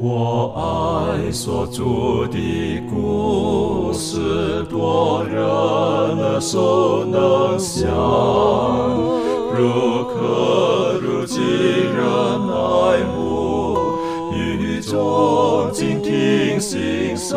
我爱所住的故事，多人耳熟能详，如可如己人爱慕，语中静听欣赏，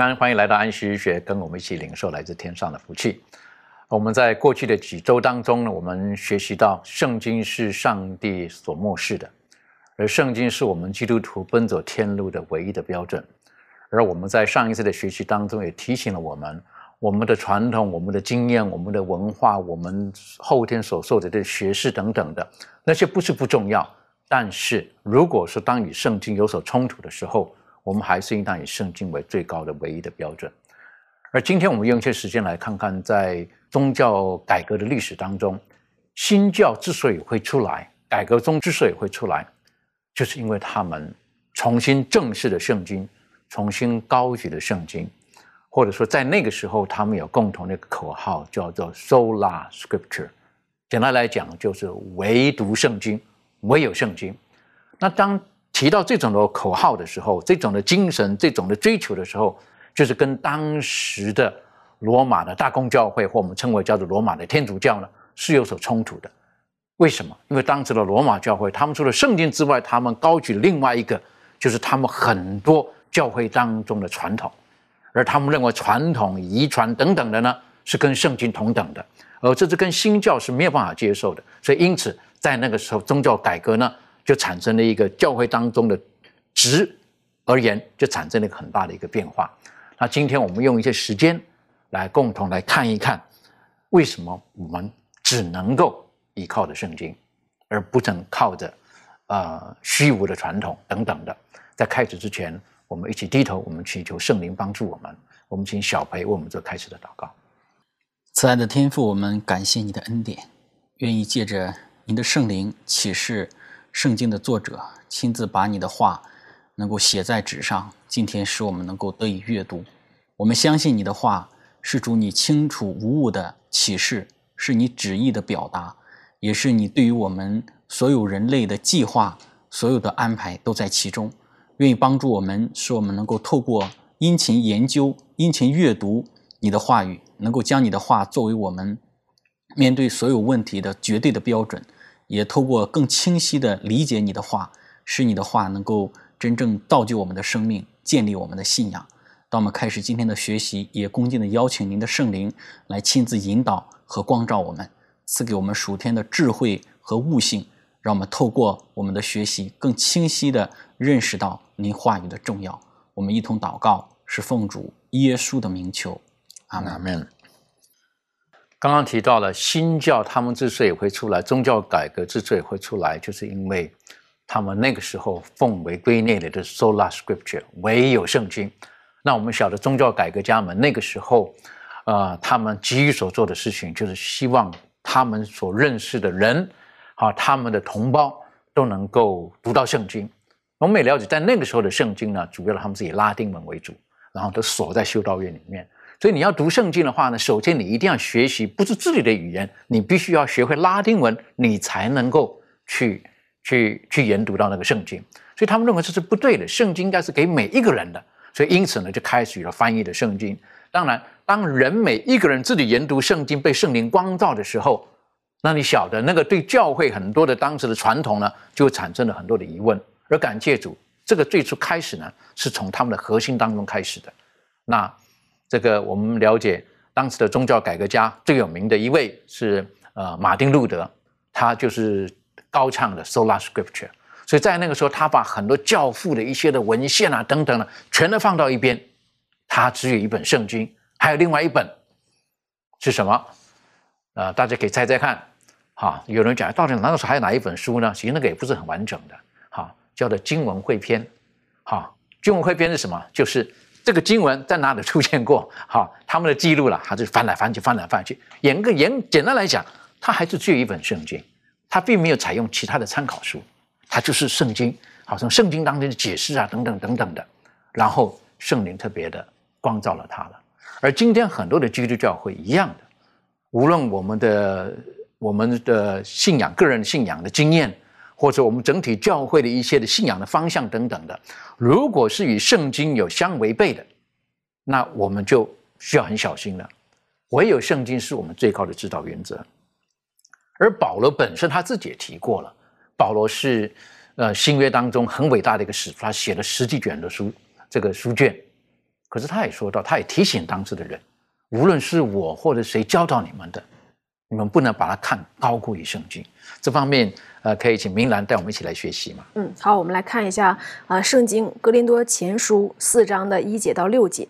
安，欢迎来到安息日学，跟我们一起领受来自天上的福气。我们在过去的几周当中呢，我们学习到圣经是上帝所漠视的，而圣经是我们基督徒奔走天路的唯一的标准。而我们在上一次的学习当中也提醒了我们，我们的传统、我们的经验、我们的文化、我们后天所受的这学识等等的那些不是不重要，但是如果是当与圣经有所冲突的时候，我们还是应当以圣经为最高的唯一的标准。而今天我们用一些时间来看看，在宗教改革的历史当中，新教之所以会出来，改革中之所以会出来，就是因为他们重新正视了圣经，重新高举了圣经，或者说在那个时候，他们有共同的口号，叫做 “sola scripture”。简单来讲，就是唯独圣经，唯有圣经。那当提到这种的口号的时候，这种的精神，这种的追求的时候，就是跟当时的罗马的大公教会，或我们称为叫做罗马的天主教呢，是有所冲突的。为什么？因为当时的罗马教会，他们除了圣经之外，他们高举另外一个，就是他们很多教会当中的传统，而他们认为传统、遗传等等的呢，是跟圣经同等的，而这是跟新教是没有办法接受的。所以，因此在那个时候，宗教改革呢，就产生了一个教会当中的值而言，就产生了一个很大的一个变化。那今天我们用一些时间来共同来看一看，为什么我们只能够依靠着圣经，而不能靠着呃虚无的传统等等的。在开始之前，我们一起低头，我们祈求圣灵帮助我们。我们请小培为我们做开始的祷告。慈爱的天父，我们感谢你的恩典，愿意借着您的圣灵启示圣经的作者，亲自把你的话能够写在纸上，今天使我们能够得以阅读。我们相信你的话是主你清楚无误的启示，是你旨意的表达，也是你对于我们所有人类的计划、所有的安排都在其中。愿意帮助我们，使我们能够透过殷勤研究、殷勤阅读你的话语，能够将你的话作为我们面对所有问题的绝对的标准，也透过更清晰的理解你的话，使你的话能够真正造就我们的生命，建立我们的信仰。当我们开始今天的学习，也恭敬的邀请您的圣灵来亲自引导和光照我们，赐给我们属天的智慧和悟性，让我们透过我们的学习，更清晰的认识到您话语的重要。我们一同祷告，是奉主耶稣的名求，阿门。刚刚提到了新教，他们之所以会出来，宗教改革之所以会出来，就是因为他们那个时候奉为圭臬的 sola scripture，唯有圣经。那我们晓得宗教改革家们那个时候，呃，他们急于所做的事情，就是希望他们所认识的人，啊，他们的同胞都能够读到圣经。我们也了解，在那个时候的圣经呢，主要他们是以拉丁文为主，然后都锁在修道院里面。所以你要读圣经的话呢，首先你一定要学习不是自己的语言，你必须要学会拉丁文，你才能够去去去研读到那个圣经。所以他们认为这是不对的，圣经应该是给每一个人的。所以因此呢，就开始了翻译的圣经。当然，当人每一个人自己研读圣经，被圣灵光照的时候，那你晓得那个对教会很多的当时的传统呢，就产生了很多的疑问。而感谢主，这个最初开始呢，是从他们的核心当中开始的。那这个我们了解，当时的宗教改革家最有名的一位是呃马丁路德，他就是高唱的 sola scripture。所以在那个时候，他把很多教父的一些的文献啊等等的，全都放到一边，他只有一本圣经，还有另外一本是什么？呃，大家可以猜猜看。哈，有人讲到底那个时候还有哪一本书呢？其实那个也不是很完整的。哈，叫做经文汇编。哈，经文汇编是什么？就是这个经文在哪里出现过？哈，他们的记录了，他就翻来翻去，翻来翻去。严格严简单来讲，它还是只有一本圣经，它并没有采用其他的参考书，它就是圣经。好像圣经当中的解释啊，等等等等的。然后圣灵特别的光照了他了。而今天很多的基督教会一样的，无论我们的。我们的信仰、个人信仰的经验，或者我们整体教会的一些的信仰的方向等等的，如果是与圣经有相违背的，那我们就需要很小心了。唯有圣经是我们最高的指导原则。而保罗本身他自己也提过了，保罗是呃新约当中很伟大的一个使徒，他写了十几卷的书，这个书卷。可是他也说到，他也提醒当时的人，无论是我或者谁教导你们的。你们不能把它看高过于圣经，这方面呃，可以请明兰带我们一起来学习嘛。嗯，好，我们来看一下啊，《圣经·格林多前书》四章的一节到六节，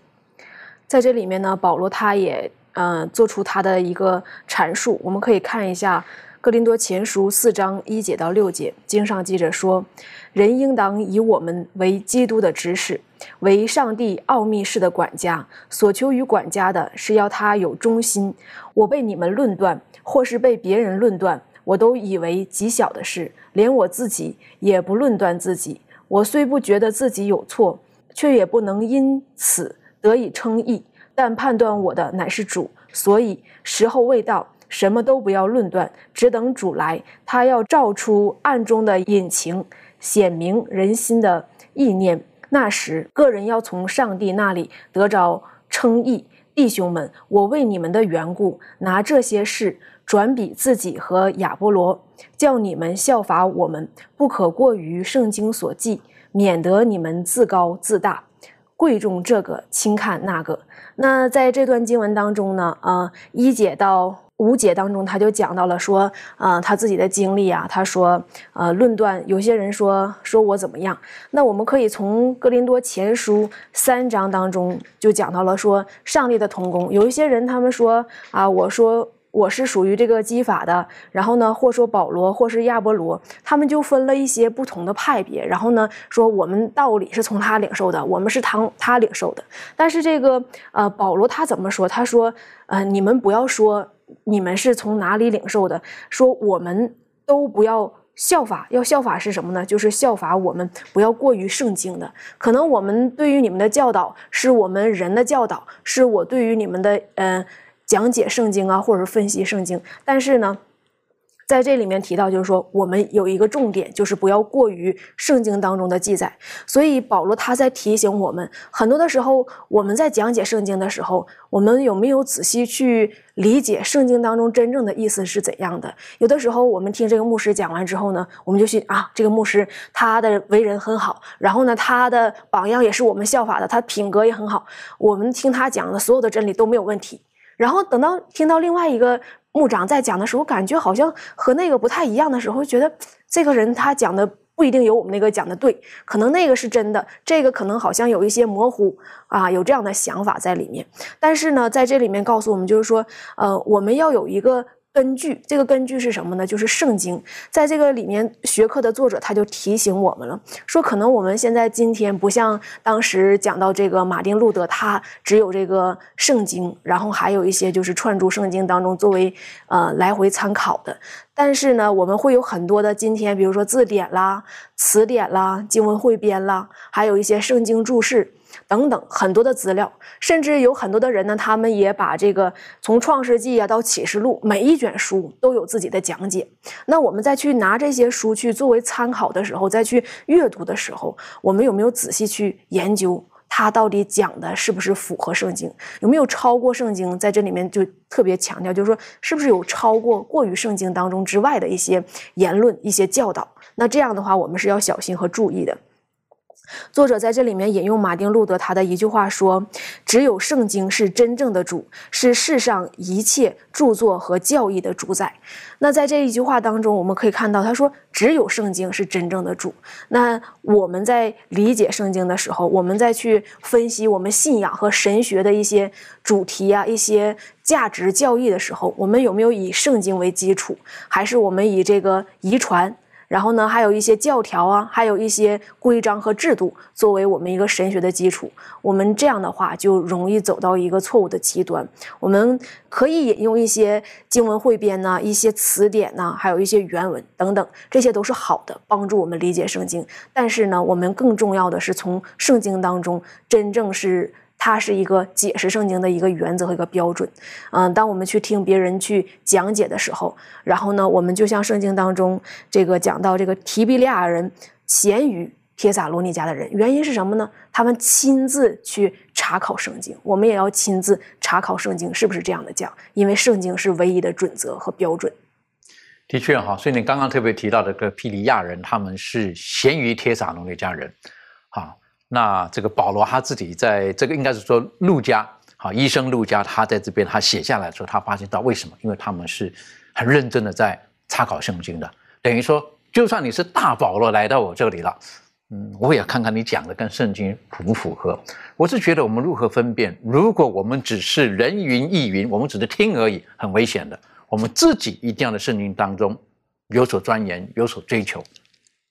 在这里面呢，保罗他也嗯做出他的一个阐述。我们可以看一下《格林多前书》四章一节到六节，经上记着说：“人应当以我们为基督的指使，为上帝奥秘式的管家。所求于管家的是要他有忠心。我被你们论断。”或是被别人论断，我都以为极小的事，连我自己也不论断自己。我虽不觉得自己有错，却也不能因此得以称义。但判断我的乃是主，所以时候未到，什么都不要论断，只等主来。他要照出暗中的隐情，显明人心的意念。那时，个人要从上帝那里得着称义。弟兄们，我为你们的缘故，拿这些事。转比自己和亚波罗，叫你们效法我们，不可过于圣经所记，免得你们自高自大，贵重这个轻看那个。那在这段经文当中呢，啊，一姐到五姐当中，他就讲到了说，啊，他自己的经历啊，他说，呃，论断有些人说说我怎么样，那我们可以从哥林多前书三章当中就讲到了说，上帝的同工，有一些人他们说啊，我说。我是属于这个基法的，然后呢，或说保罗，或是亚波罗，他们就分了一些不同的派别，然后呢，说我们道理是从他领受的，我们是他他领受的。但是这个呃，保罗他怎么说？他说，呃，你们不要说你们是从哪里领受的，说我们都不要效法，要效法是什么呢？就是效法我们不要过于圣经的。可能我们对于你们的教导是我们人的教导，是我对于你们的嗯。讲解圣经啊，或者是分析圣经，但是呢，在这里面提到，就是说我们有一个重点，就是不要过于圣经当中的记载。所以保罗他在提醒我们，很多的时候我们在讲解圣经的时候，我们有没有仔细去理解圣经当中真正的意思是怎样的？有的时候我们听这个牧师讲完之后呢，我们就去啊，这个牧师他的为人很好，然后呢，他的榜样也是我们效法的，他品格也很好，我们听他讲的所有的真理都没有问题。然后等到听到另外一个牧长在讲的时候，感觉好像和那个不太一样的时候，觉得这个人他讲的不一定有我们那个讲的对，可能那个是真的，这个可能好像有一些模糊啊，有这样的想法在里面。但是呢，在这里面告诉我们，就是说，呃，我们要有一个。根据这个根据是什么呢？就是圣经，在这个里面学科的作者他就提醒我们了，说可能我们现在今天不像当时讲到这个马丁路德，他只有这个圣经，然后还有一些就是串注圣经当中作为呃来回参考的。但是呢，我们会有很多的今天，比如说字典啦、词典啦、经文汇编啦，还有一些圣经注释。等等很多的资料，甚至有很多的人呢，他们也把这个从创世纪啊到启示录每一卷书都有自己的讲解。那我们再去拿这些书去作为参考的时候，再去阅读的时候，我们有没有仔细去研究它到底讲的是不是符合圣经？有没有超过圣经？在这里面就特别强调，就是说是不是有超过过于圣经当中之外的一些言论、一些教导？那这样的话，我们是要小心和注意的。作者在这里面引用马丁·路德他的一句话说：“只有圣经是真正的主，是世上一切著作和教义的主宰。”那在这一句话当中，我们可以看到，他说：“只有圣经是真正的主。”那我们在理解圣经的时候，我们再去分析我们信仰和神学的一些主题啊、一些价值教义的时候，我们有没有以圣经为基础，还是我们以这个遗传？然后呢，还有一些教条啊，还有一些规章和制度，作为我们一个神学的基础。我们这样的话，就容易走到一个错误的极端。我们可以引用一些经文汇编呐，一些词典呐，还有一些原文等等，这些都是好的，帮助我们理解圣经。但是呢，我们更重要的是从圣经当中真正是。它是一个解释圣经的一个原则和一个标准，嗯，当我们去听别人去讲解的时候，然后呢，我们就像圣经当中这个讲到这个提比利亚人咸于帖撒罗尼迦的人，原因是什么呢？他们亲自去查考圣经，我们也要亲自查考圣经，是不是这样的讲？因为圣经是唯一的准则和标准。的确哈，所以你刚刚特别提到的个皮利亚人，他们是咸于帖撒罗尼迦人，啊。那这个保罗他自己在这个应该是说路加，好医生路加，他在这边他写下来说，他发现到为什么？因为他们是很认真的在查考圣经的，等于说，就算你是大保罗来到我这里了，嗯，我也要看看你讲的跟圣经符不符合。我是觉得我们如何分辨？如果我们只是人云亦云，我们只是听而已，很危险的。我们自己一定要在圣经当中有所钻研，有所追求，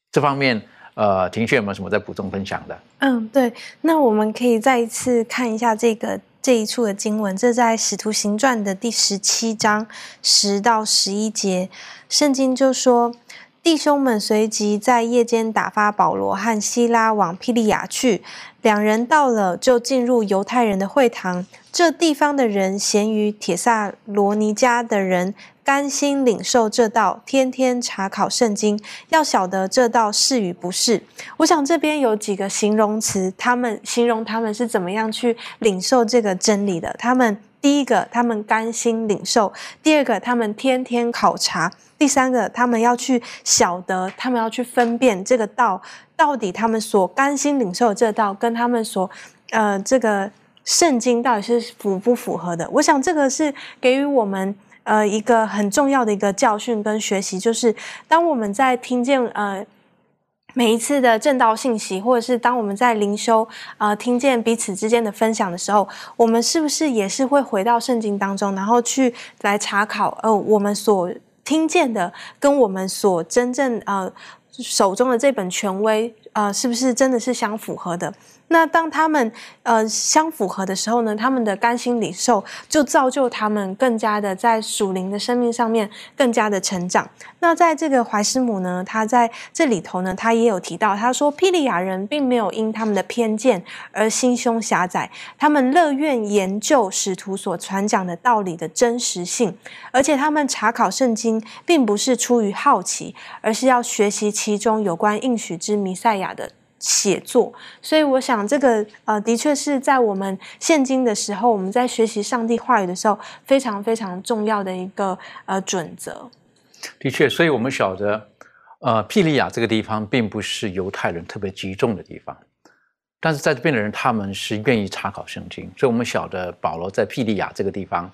这方面。呃，庭旭有没有什么在补充分享的？嗯，对，那我们可以再一次看一下这个这一处的经文，这在《使徒行传》的第十七章十到十一节，圣经就说。弟兄们随即在夜间打发保罗和希拉往庇利亚去。两人到了，就进入犹太人的会堂。这地方的人咸于铁萨罗尼迦的人，甘心领受这道，天天查考圣经，要晓得这道是与不是。我想这边有几个形容词，他们形容他们是怎么样去领受这个真理的。他们第一个，他们甘心领受；第二个，他们天天考察。第三个，他们要去晓得，他们要去分辨这个道到底他们所甘心领受的这道，跟他们所呃这个圣经到底是符不符合的。我想这个是给予我们呃一个很重要的一个教训跟学习，就是当我们在听见呃每一次的正道信息，或者是当我们在灵修呃听见彼此之间的分享的时候，我们是不是也是会回到圣经当中，然后去来查考呃我们所。听见的跟我们所真正呃手中的这本权威呃是不是真的是相符合的？那当他们呃相符合的时候呢，他们的甘心领受就造就他们更加的在属灵的生命上面更加的成长。那在这个怀师母呢，他在这里头呢，他也有提到，他说霹雳亚人并没有因他们的偏见而心胸狭窄，他们乐愿研究使徒所传讲的道理的真实性，而且他们查考圣经并不是出于好奇，而是要学习其中有关应许之弥赛亚的。写作，所以我想这个呃，的确是在我们现今的时候，我们在学习上帝话语的时候，非常非常重要的一个呃准则。的确，所以我们晓得，呃，庇利亚这个地方并不是犹太人特别集中的地方，但是在这边的人他们是愿意查考圣经，所以我们晓得保罗在庇利亚这个地方，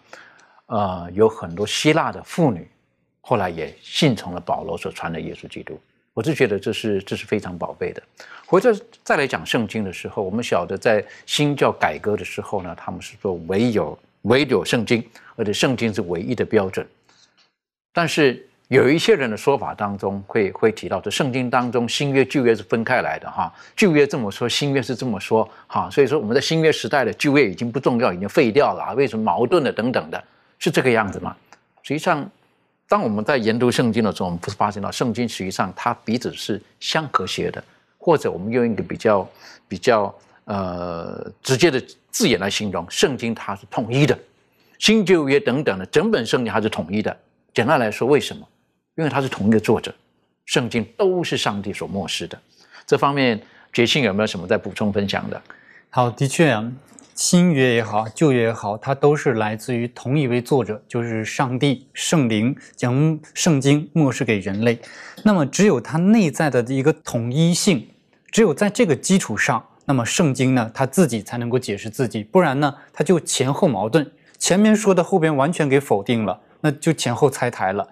呃，有很多希腊的妇女，后来也信从了保罗所传的耶稣基督。我就觉得这是这是非常宝贝的。回头再来讲圣经的时候，我们晓得在新教改革的时候呢，他们是说唯有唯有圣经，而且圣经是唯一的标准。但是有一些人的说法当中会会提到，这圣经当中新约旧约是分开来的哈，旧约这么说，新约是这么说哈，所以说我们在新约时代的旧约已经不重要，已经废掉了？为什么矛盾的等等的，是这个样子吗？实际上。当我们在研读圣经的时候，我们不是发现到圣经实际上它彼此是相和谐的，或者我们用一个比较比较呃直接的字眼来形容，圣经它是统一的，新旧约等等的整本圣经它是统一的。简单来说，为什么？因为它是同一个作者，圣经都是上帝所漠视的。这方面，杰信有没有什么在补充分享的？好，的确啊。新约也好，旧约也好，它都是来自于同一位作者，就是上帝圣灵将圣经漠视给人类。那么，只有它内在的一个统一性，只有在这个基础上，那么圣经呢，它自己才能够解释自己，不然呢，它就前后矛盾，前面说的后边完全给否定了，那就前后拆台了。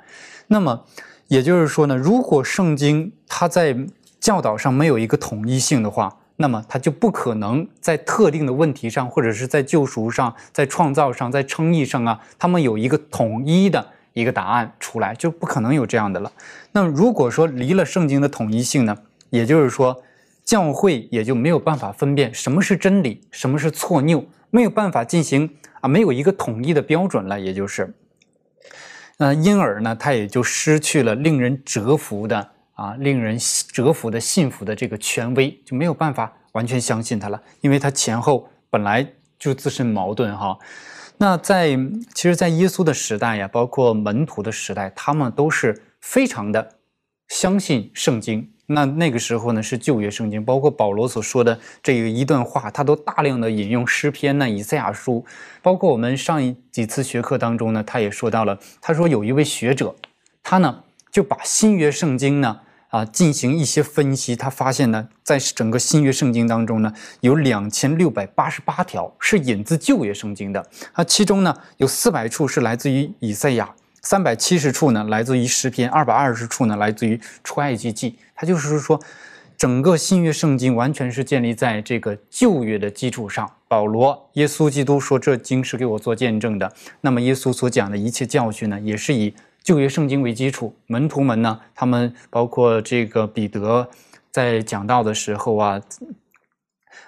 那么也就是说呢，如果圣经它在教导上没有一个统一性的话，那么它就不可能在特定的问题上，或者是在救赎上、在创造上、在称义上啊，他们有一个统一的一个答案出来，就不可能有这样的了。那么如果说离了圣经的统一性呢，也就是说，教会也就没有办法分辨什么是真理，什么是错谬，没有办法进行啊，没有一个统一的标准了，也就是，那因而呢，他也就失去了令人折服的。啊，令人折服的幸福的这个权威就没有办法完全相信他了，因为他前后本来就自身矛盾哈。那在其实，在耶稣的时代呀，包括门徒的时代，他们都是非常的相信圣经。那那个时候呢，是旧约圣经，包括保罗所说的这个一段话，他都大量的引用诗篇呢、以赛亚书，包括我们上一几次学课当中呢，他也说到了，他说有一位学者，他呢。就把新约圣经呢啊进行一些分析，他发现呢，在整个新约圣经当中呢，有两千六百八十八条是引自旧约圣经的，啊，其中呢有四百处是来自于以赛亚，三百七十处呢来自于诗篇，二百二十处呢来自于出埃及记。他就是说，整个新约圣经完全是建立在这个旧约的基础上。保罗、耶稣基督说这经是给我做见证的，那么耶稣所讲的一切教训呢，也是以。旧约圣经为基础，门徒们呢，他们包括这个彼得在讲道的时候啊，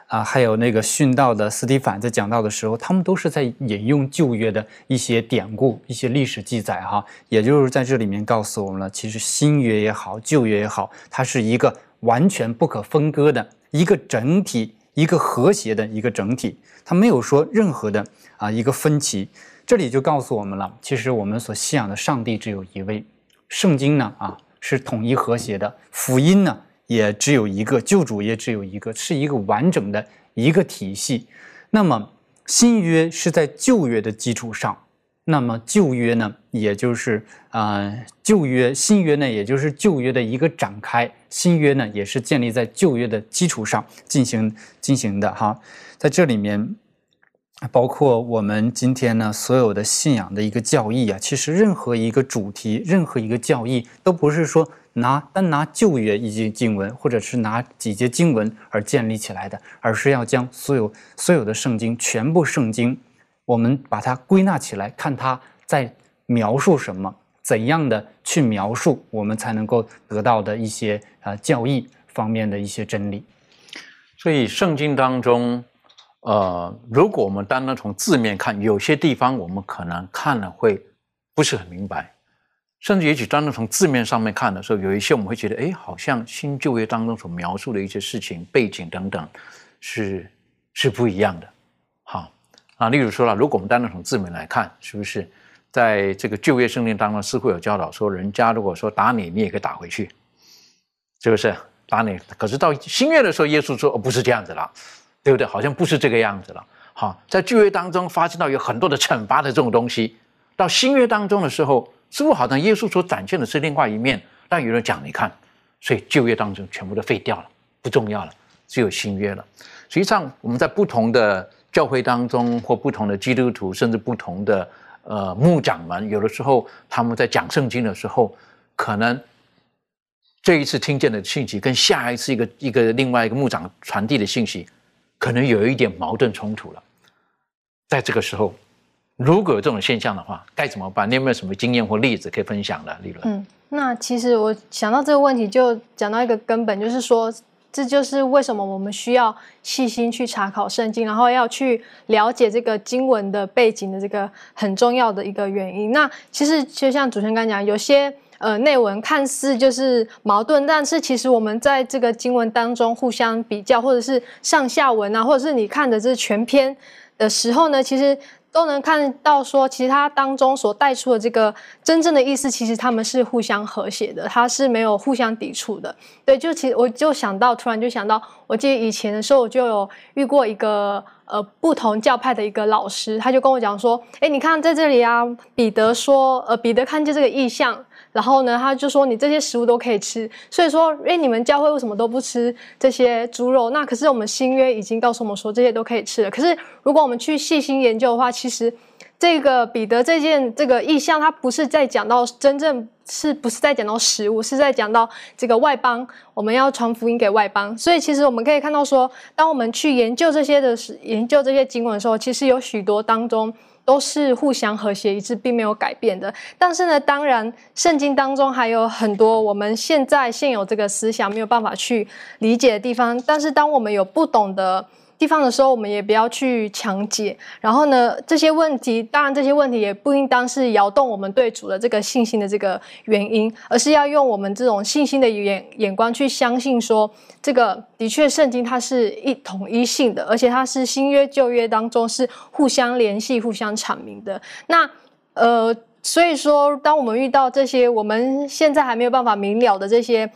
啊，还有那个殉道的斯蒂凡在讲到的时候，他们都是在引用旧约的一些典故、一些历史记载哈。也就是在这里面告诉我们了，其实新约也好，旧约也好，它是一个完全不可分割的一个整体，一个和谐的一个整体，它没有说任何的啊一个分歧。这里就告诉我们了，其实我们所信仰的上帝只有一位，圣经呢啊是统一和谐的，福音呢也只有一个，救主也只有一个，是一个完整的一个体系。那么新约是在旧约的基础上，那么旧约呢，也就是啊旧约，新约呢也就是旧约的一个展开，新约呢也是建立在旧约的基础上进行进行的哈，在这里面。包括我们今天呢，所有的信仰的一个教义啊，其实任何一个主题，任何一个教义，都不是说拿单拿旧约一节经文，或者是拿几节经文而建立起来的，而是要将所有所有的圣经，全部圣经，我们把它归纳起来，看它在描述什么，怎样的去描述，我们才能够得到的一些啊教义方面的一些真理。所以圣经当中。呃，如果我们单单从字面看，有些地方我们可能看了会不是很明白，甚至也许单单从字面上面看的时候，有一些我们会觉得，哎，好像新旧约当中所描述的一些事情、背景等等，是是不一样的。好啊，例如说了，如果我们单单从字面来看，是不是在这个旧约圣经当中似乎有教导说，人家如果说打你，你也可以打回去，是不是打你？可是到新约的时候，耶稣说，哦，不是这样子了。对不对？好像不是这个样子了。好，在旧约当中发现到有很多的惩罚的这种东西，到新约当中的时候，似乎好像耶稣所展现的是另外一面。但有人讲，你看，所以旧约当中全部都废掉了，不重要了，只有新约了。实际上，我们在不同的教会当中，或不同的基督徒，甚至不同的呃牧长们，有的时候他们在讲圣经的时候，可能。这一次听见的信息跟下一次一个一个另外一个牧长传递的信息。可能有一点矛盾冲突了，在这个时候，如果有这种现象的话，该怎么办？你有没有什么经验或例子可以分享的？李伦，嗯，那其实我想到这个问题，就讲到一个根本，就是说，这就是为什么我们需要细心去查考圣经，然后要去了解这个经文的背景的这个很重要的一个原因。那其实就像主持人刚讲，有些。呃，内文看似就是矛盾，但是其实我们在这个经文当中互相比较，或者是上下文啊，或者是你看的这全篇的时候呢，其实都能看到说，其实它当中所带出的这个真正的意思，其实他们是互相和谐的，它是没有互相抵触的。对，就其实我就想到，突然就想到，我记得以前的时候，我就有遇过一个呃不同教派的一个老师，他就跟我讲说，哎，你看在这里啊，彼得说，呃，彼得看见这个意象，然后呢，他就说你这些食物都可以吃，所以说，哎，你们教会为什么都不吃这些猪肉？那可是我们新约已经告诉我们说这些都可以吃了。可是如果我们去细心研究的话，其实。这个彼得这件这个意象，他不是在讲到真正是不是在讲到食物，是在讲到这个外邦，我们要传福音给外邦。所以其实我们可以看到说，当我们去研究这些的，研究这些经文的时候，其实有许多当中都是互相和谐一致，并没有改变的。但是呢，当然圣经当中还有很多我们现在现有这个思想没有办法去理解的地方。但是当我们有不懂的。地方的时候，我们也不要去强解。然后呢，这些问题，当然这些问题也不应当是摇动我们对主的这个信心的这个原因，而是要用我们这种信心的眼眼光去相信，说这个的确圣经它是一统一性的，而且它是新约旧约当中是互相联系、互相阐明的。那呃，所以说，当我们遇到这些我们现在还没有办法明了的这些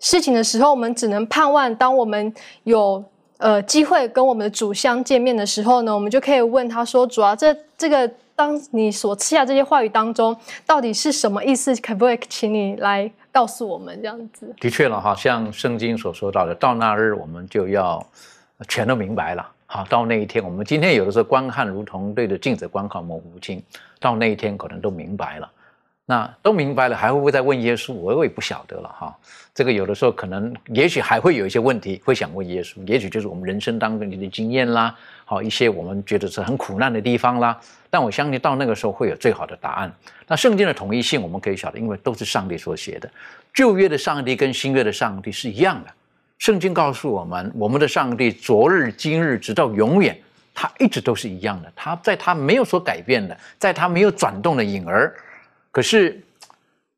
事情的时候，我们只能盼望，当我们有。呃，机会跟我们的主相见面的时候呢，我们就可以问他说：“主啊，这这个当你所赐下这些话语当中，到底是什么意思？可不可以请你来告诉我们？”这样子的确了哈，像圣经所说到的，到那日我们就要全都明白了。好，到那一天，我们今天有的时候观看如同对着镜子观看模糊不清，到那一天可能都明白了。那都明白了，还会不会再问耶稣？我也不晓得了哈。这个有的时候可能，也许还会有一些问题会想问耶稣。也许就是我们人生当中的经验啦，好一些我们觉得是很苦难的地方啦。但我相信到那个时候会有最好的答案。那圣经的统一性我们可以晓得，因为都是上帝所写的。旧约的上帝跟新约的上帝是一样的。圣经告诉我们，我们的上帝昨日、今日直到永远，他一直都是一样的。他在他没有所改变的，在他没有转动的影儿。可是，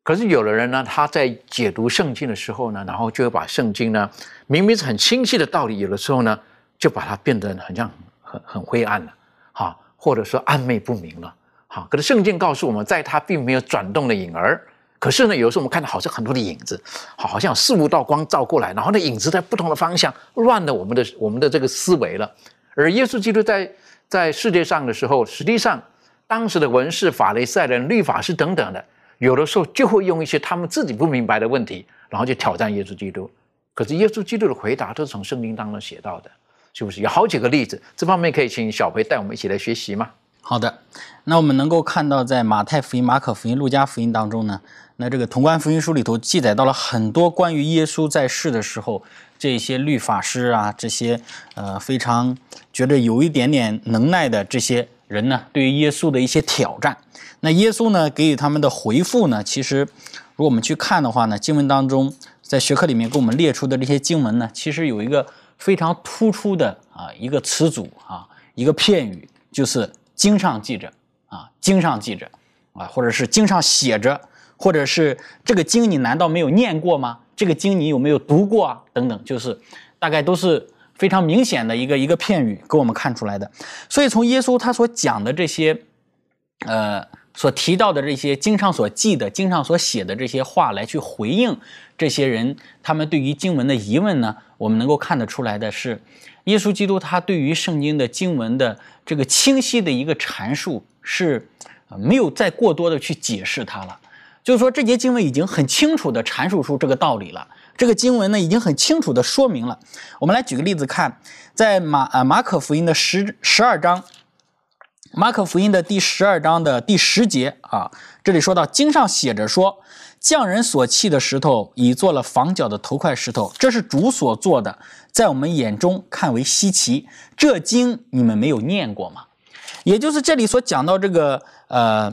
可是有的人呢，他在解读圣经的时候呢，然后就会把圣经呢，明明是很清晰的道理，有的时候呢，就把它变得很像很很灰暗了，哈，或者说暧昧不明了，哈。可是圣经告诉我们，在它并没有转动的影儿，可是呢，有时候我们看到好像很多的影子，好，好像有四五道光照过来，然后那影子在不同的方向，乱了我们的我们的这个思维了。而耶稣基督在在世界上的时候，实际上。当时的文士、法雷赛人、律法师等等的，有的时候就会用一些他们自己不明白的问题，然后就挑战耶稣基督。可是耶稣基督的回答都是从圣经当中写到的，是不是？有好几个例子，这方面可以请小培带我们一起来学习吗？好的，那我们能够看到，在马太福音、马可福音、路加福音当中呢，那这个同关福音书里头记载到了很多关于耶稣在世的时候，这些律法师啊，这些呃非常觉得有一点点能耐的这些。人呢，对于耶稣的一些挑战，那耶稣呢给予他们的回复呢，其实如果我们去看的话呢，经文当中在学科里面给我们列出的这些经文呢，其实有一个非常突出的啊一个词组啊一个片语，就是经上记着啊经上记着啊，或者是经上写着，或者是这个经你难道没有念过吗？这个经你有没有读过啊？等等，就是大概都是。非常明显的一个一个片语，给我们看出来的。所以从耶稣他所讲的这些，呃，所提到的这些经上所记的、经上所写的这些话来去回应这些人他们对于经文的疑问呢，我们能够看得出来的是，耶稣基督他对于圣经的经文的这个清晰的一个阐述是，没有再过多的去解释它了。就是说，这节经文已经很清楚的阐述出这个道理了。这个经文呢，已经很清楚的说明了。我们来举个例子看，在马呃马可福音的十十二章，马可福音的第十二章的第十节啊，这里说到经上写着说，匠人所砌的石头已做了房角的头块石头，这是主所做的，在我们眼中看为稀奇。这经你们没有念过吗？也就是这里所讲到这个呃。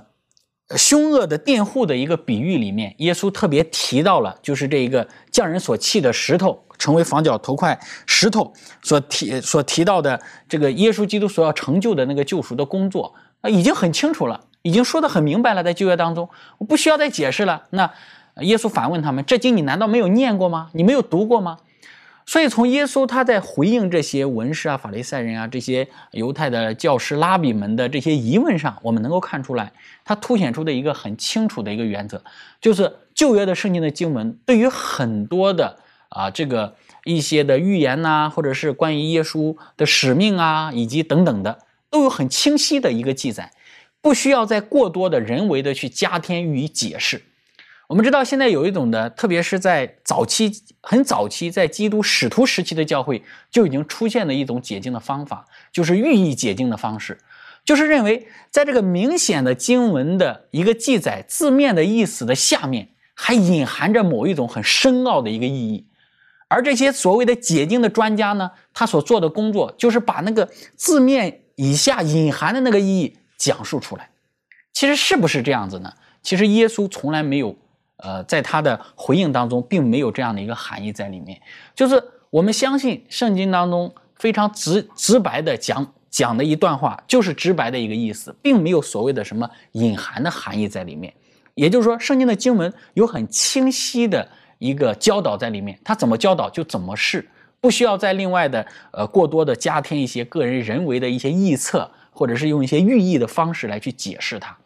凶恶的佃户的一个比喻里面，耶稣特别提到了，就是这一个匠人所砌的石头成为房角头块石头所提所提到的这个耶稣基督所要成就的那个救赎的工作啊，已经很清楚了，已经说得很明白了，在旧约当中，我不需要再解释了。那耶稣反问他们：这经你难道没有念过吗？你没有读过吗？所以，从耶稣他在回应这些文士啊、法利赛人啊这些犹太的教师拉比们的这些疑问上，我们能够看出来，他凸显出的一个很清楚的一个原则，就是旧约的圣经的经文对于很多的啊这个一些的预言呐、或者是关于耶稣的使命啊，以及等等的，都有很清晰的一个记载，不需要再过多的人为的去加添予以解释。我们知道现在有一种的，特别是在早期很早期，在基督使徒时期的教会就已经出现了一种解经的方法，就是寓意解经的方式，就是认为在这个明显的经文的一个记载字面的意思的下面，还隐含着某一种很深奥的一个意义。而这些所谓的解经的专家呢，他所做的工作就是把那个字面以下隐含的那个意义讲述出来。其实是不是这样子呢？其实耶稣从来没有。呃，在他的回应当中，并没有这样的一个含义在里面。就是我们相信圣经当中非常直直白的讲讲的一段话，就是直白的一个意思，并没有所谓的什么隐含的含义在里面。也就是说，圣经的经文有很清晰的一个教导在里面，他怎么教导就怎么是，不需要再另外的呃过多的加添一些个人人为的一些臆测，或者是用一些寓意的方式来去解释它。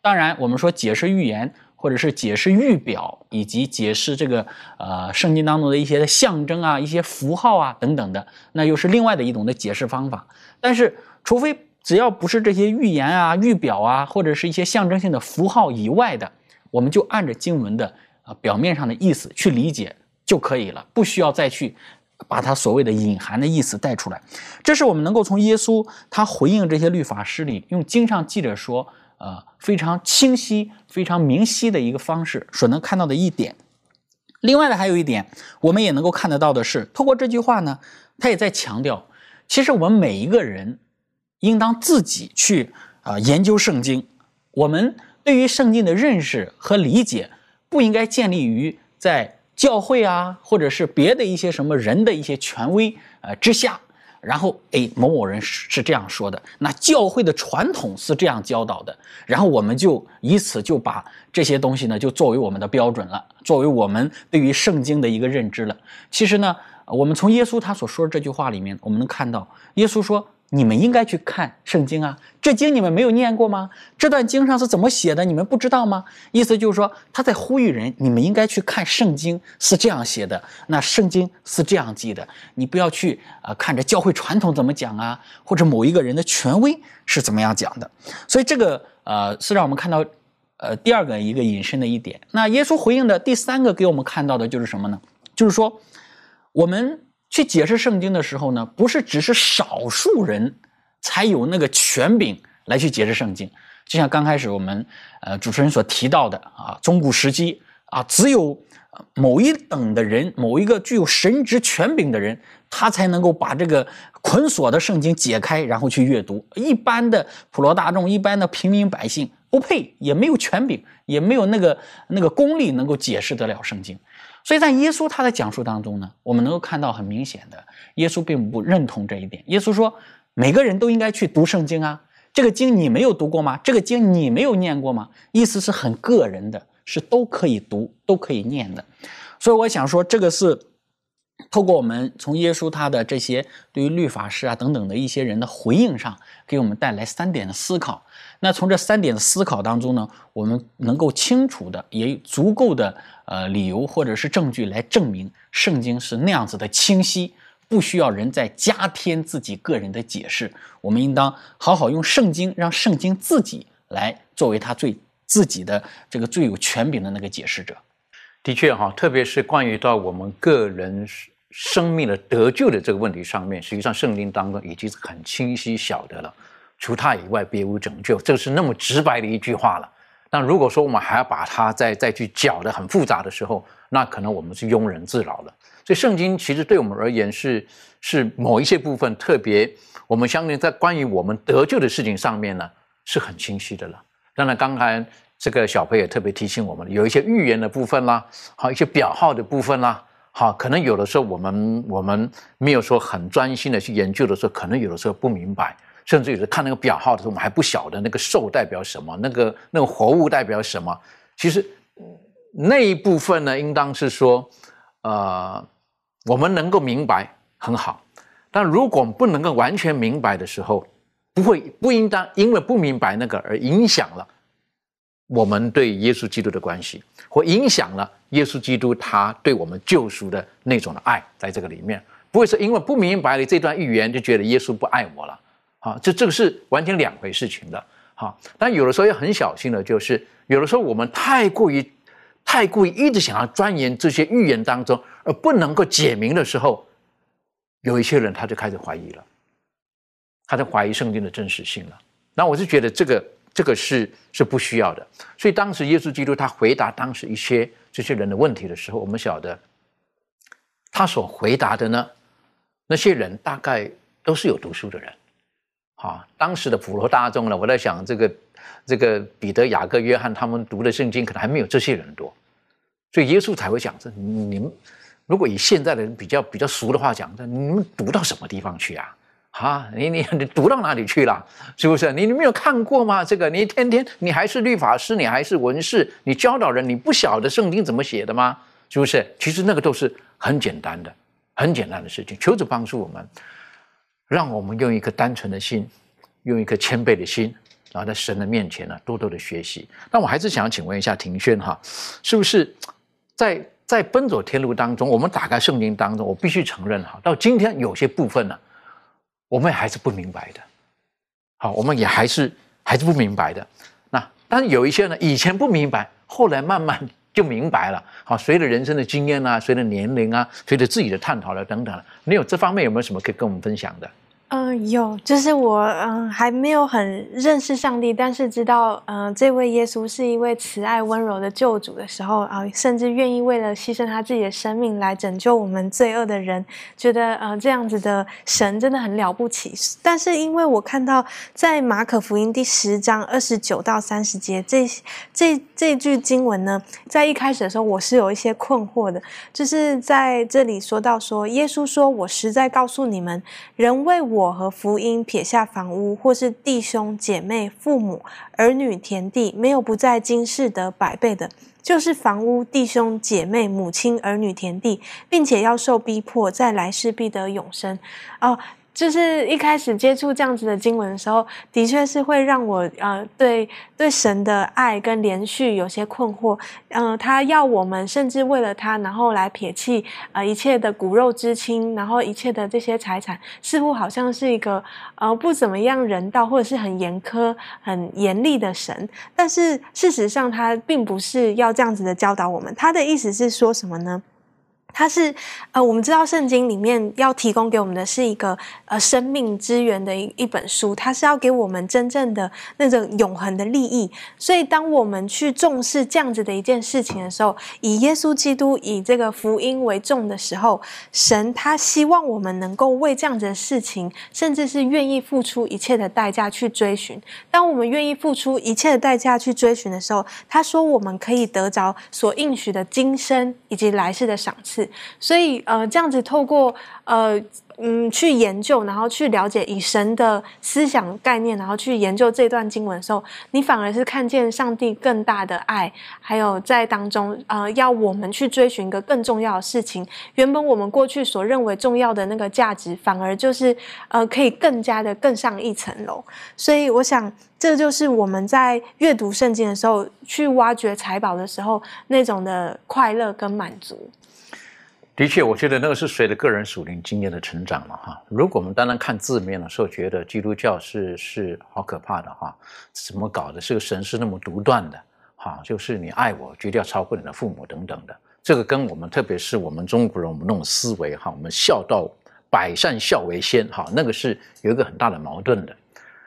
当然，我们说解释预言。或者是解释预表，以及解释这个呃圣经当中的一些象征啊、一些符号啊等等的，那又是另外的一种的解释方法。但是，除非只要不是这些预言啊、预表啊，或者是一些象征性的符号以外的，我们就按着经文的啊表面上的意思去理解就可以了，不需要再去把它所谓的隐含的意思带出来。这是我们能够从耶稣他回应这些律法师里用经上记着说。呃，非常清晰、非常明晰的一个方式所能看到的一点。另外呢，还有一点，我们也能够看得到的是，透过这句话呢，他也在强调，其实我们每一个人应当自己去啊研究圣经。我们对于圣经的认识和理解，不应该建立于在教会啊，或者是别的一些什么人的一些权威呃之下。然后，哎，某某人是是这样说的，那教会的传统是这样教导的，然后我们就以此就把这些东西呢，就作为我们的标准了，作为我们对于圣经的一个认知了。其实呢，我们从耶稣他所说这句话里面，我们能看到，耶稣说。你们应该去看圣经啊，这经你们没有念过吗？这段经上是怎么写的？你们不知道吗？意思就是说，他在呼吁人，你们应该去看圣经，是这样写的。那圣经是这样记的，你不要去啊，看着教会传统怎么讲啊，或者某一个人的权威是怎么样讲的。所以这个呃，是让我们看到呃第二个一个引申的一点。那耶稣回应的第三个给我们看到的就是什么呢？就是说我们。去解释圣经的时候呢，不是只是少数人才有那个权柄来去解释圣经。就像刚开始我们呃主持人所提到的啊，中古时期啊，只有某一等的人，某一个具有神职权柄的人，他才能够把这个捆锁的圣经解开，然后去阅读。一般的普罗大众，一般的平民百姓不配，也没有权柄，也没有那个那个功力能够解释得了圣经。所以在耶稣他的讲述当中呢，我们能够看到很明显的，耶稣并不认同这一点。耶稣说，每个人都应该去读圣经啊，这个经你没有读过吗？这个经你没有念过吗？意思是很个人的，是都可以读、都可以念的。所以我想说，这个是透过我们从耶稣他的这些对于律法师啊等等的一些人的回应上，给我们带来三点的思考。那从这三点的思考当中呢，我们能够清楚的，也足够的呃理由或者是证据来证明圣经是那样子的清晰，不需要人再加添自己个人的解释。我们应当好好用圣经，让圣经自己来作为他最自己的这个最有权柄的那个解释者。的确哈，特别是关于到我们个人生命的得救的这个问题上面，实际上圣经当中已经是很清晰晓得了。除他以外，别无拯救，这是那么直白的一句话了。但如果说我们还要把它再再去搅得很复杂的时候，那可能我们是庸人自扰了。所以圣经其实对我们而言是是某一些部分特别，我们相信在关于我们得救的事情上面呢是很清晰的了。当然，刚才这个小朋也特别提醒我们，有一些预言的部分啦，好一些表号的部分啦，好，可能有的时候我们我们没有说很专心的去研究的时候，可能有的时候不明白。甚至有的看那个表号的时候，我们还不晓得那个兽代表什么，那个那个活物代表什么。其实那一部分呢，应当是说，呃，我们能够明白很好。但如果不能够完全明白的时候，不会不应当因为不明白那个而影响了我们对耶稣基督的关系，或影响了耶稣基督他对我们救赎的那种的爱，在这个里面，不会说因为不明白了这段预言就觉得耶稣不爱我了，啊，这这个是完全两回事情的，哈。但有的时候要很小心的，就是有的时候我们太过于太过于一直想要钻研这些预言当中，而不能够解明的时候，有一些人他就开始怀疑了，他在怀疑圣经的真实性了。那我是觉得这个。这个是是不需要的，所以当时耶稣基督他回答当时一些这些人的问题的时候，我们晓得他所回答的呢，那些人大概都是有读书的人，啊，当时的普罗大众呢，我在想这个这个彼得、雅各、约翰他们读的圣经可能还没有这些人多，所以耶稣才会讲这你们如果以现在的人比较比较俗的话讲，这你们读到什么地方去啊？啊，你你你读到哪里去了？是不是？你你没有看过吗？这个你天天你还是律法师，你还是文士，你教导人，你不晓得圣经怎么写的吗？是不是？其实那个都是很简单的，很简单的事情。求主帮助我们，让我们用一颗单纯的心，用一颗谦卑的心，然后在神的面前呢，多多的学习。那我还是想请问一下庭轩哈，是不是在在奔走天路当中，我们打开圣经当中，我必须承认哈，到今天有些部分呢。我们还是不明白的，好，我们也还是还是不明白的。那但是有一些呢，以前不明白，后来慢慢就明白了。好，随着人生的经验啊，随着年龄啊，随着自己的探讨了等等，你有这方面有没有什么可以跟我们分享的？嗯，有，就是我嗯还没有很认识上帝，但是知道嗯这位耶稣是一位慈爱温柔的救主的时候啊，甚至愿意为了牺牲他自己的生命来拯救我们罪恶的人，觉得呃这样子的神真的很了不起。但是因为我看到在马可福音第十章二十九到三十节这这这句经文呢，在一开始的时候我是有一些困惑的，就是在这里说到说耶稣说：“我实在告诉你们，人为我。”我和福音撇下房屋，或是弟兄姐妹、父母、儿女、田地，没有不在今世得百倍的，就是房屋、弟兄姐妹、母亲、儿女、田地，并且要受逼迫，在来世必得永生。哦。就是一开始接触这样子的经文的时候，的确是会让我呃对对神的爱跟连续有些困惑。嗯，他要我们甚至为了他，然后来撇弃呃一切的骨肉之亲，然后一切的这些财产，似乎好像是一个呃不怎么样人道或者是很严苛、很严厉的神。但是事实上，他并不是要这样子的教导我们。他的意思是说什么呢？它是呃，我们知道圣经里面要提供给我们的是一个呃生命之源的一一本书，它是要给我们真正的那种永恒的利益。所以，当我们去重视这样子的一件事情的时候，以耶稣基督以这个福音为重的时候，神他希望我们能够为这样子的事情，甚至是愿意付出一切的代价去追寻。当我们愿意付出一切的代价去追寻的时候，他说我们可以得着所应许的今生以及来世的赏赐。所以，呃，这样子透过呃，嗯，去研究，然后去了解以神的思想概念，然后去研究这段经文的时候，你反而是看见上帝更大的爱，还有在当中，呃，要我们去追寻一个更重要的事情。原本我们过去所认为重要的那个价值，反而就是呃，可以更加的更上一层楼。所以，我想，这就是我们在阅读圣经的时候，去挖掘财宝的时候那种的快乐跟满足。的确，我觉得那个是随着个人属灵经验的成长了哈。如果我们单单看字面的时候，觉得基督教是是好可怕的哈，怎么搞的？这个神是那么独断的哈，就是你爱我，绝对要超过你的父母等等的。这个跟我们，特别是我们中国人，我们那种思维哈，我们孝道百善孝为先哈，那个是有一个很大的矛盾的。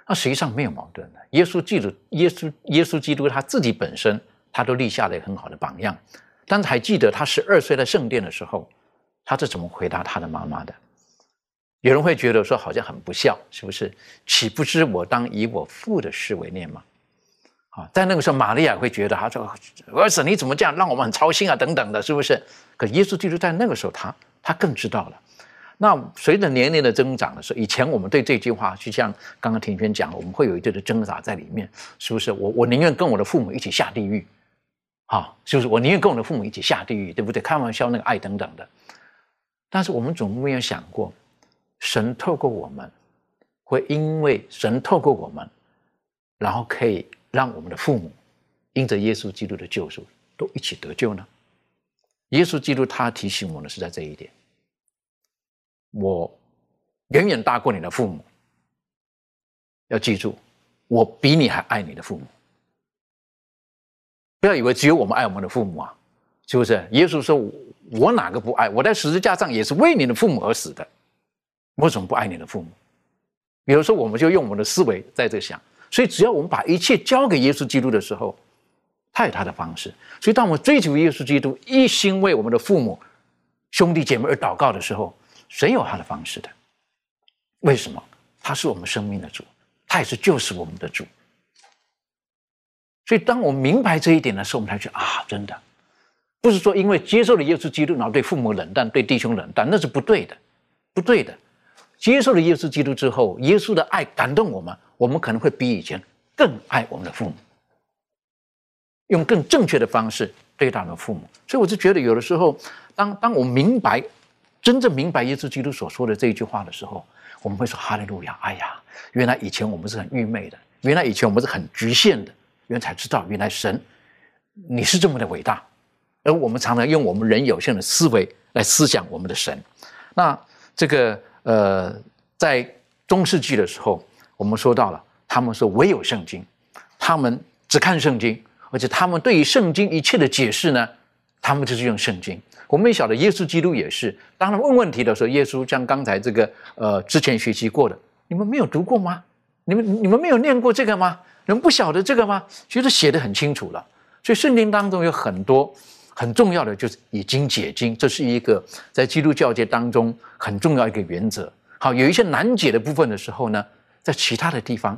那实际上没有矛盾的。耶稣基督，耶稣耶稣基督他自己本身，他都立下了一个很好的榜样。但是还记得他十二岁在圣殿的时候。他是怎么回答他的妈妈的？有人会觉得说好像很不孝，是不是？岂不知我当以我父的事为念吗？啊，在那个时候，玛利亚会觉得，他说：“儿子，你怎么这样，让我们很操心啊，等等的，是不是？”可耶稣基督在那个时候，他他更知道了。那随着年龄的增长的时候，以前我们对这句话，就像刚刚庭轩讲，我们会有一定的挣扎在里面，是不是？我我宁愿跟我的父母一起下地狱，啊，是不是？我宁愿跟我的父母一起下地狱，对不对？开玩笑，那个爱等等的。但是我们总没有想过，神透过我们，会因为神透过我们，然后可以让我们的父母因着耶稣基督的救赎，都一起得救呢？耶稣基督他提醒我们是在这一点：我远远大过你的父母。要记住，我比你还爱你的父母。不要以为只有我们爱我们的父母啊，是不是？耶稣说：“我哪个不爱？我在十字架上也是为你的父母而死的，我怎么不爱你的父母？”比如说我们就用我们的思维在这想，所以只要我们把一切交给耶稣基督的时候，他有他的方式。所以当我们追求耶稣基督，一心为我们的父母、兄弟姐妹而祷告的时候，神有他的方式的。为什么？他是我们生命的主。他也是救赎我们的主，所以当我们明白这一点的时候，我们才觉啊，真的不是说因为接受了耶稣基督，然后对父母冷淡，对弟兄冷淡，那是不对的，不对的。接受了耶稣基督之后，耶稣的爱感动我们，我们可能会比以前更爱我们的父母，用更正确的方式对待我们的父母。所以我就觉得，有的时候，当当我明白真正明白耶稣基督所说的这一句话的时候，我们会说哈利路亚！哎呀。原来以前我们是很愚昧的，原来以前我们是很局限的，原来才知道原来神你是这么的伟大，而我们常常用我们人有限的思维来思想我们的神。那这个呃，在中世纪的时候，我们说到了，他们说唯有圣经，他们只看圣经，而且他们对于圣经一切的解释呢，他们就是用圣经。我们也晓得耶稣基督也是，当他问问题的时候，耶稣像刚才这个呃之前学习过的。你们没有读过吗？你们你们没有念过这个吗？你们不晓得这个吗？其实写的很清楚了。所以圣经当中有很多很重要的，就是以经解经，这是一个在基督教界当中很重要一个原则。好，有一些难解的部分的时候呢，在其他的地方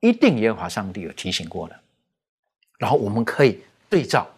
一定耶和华上帝有提醒过的，然后我们可以对照。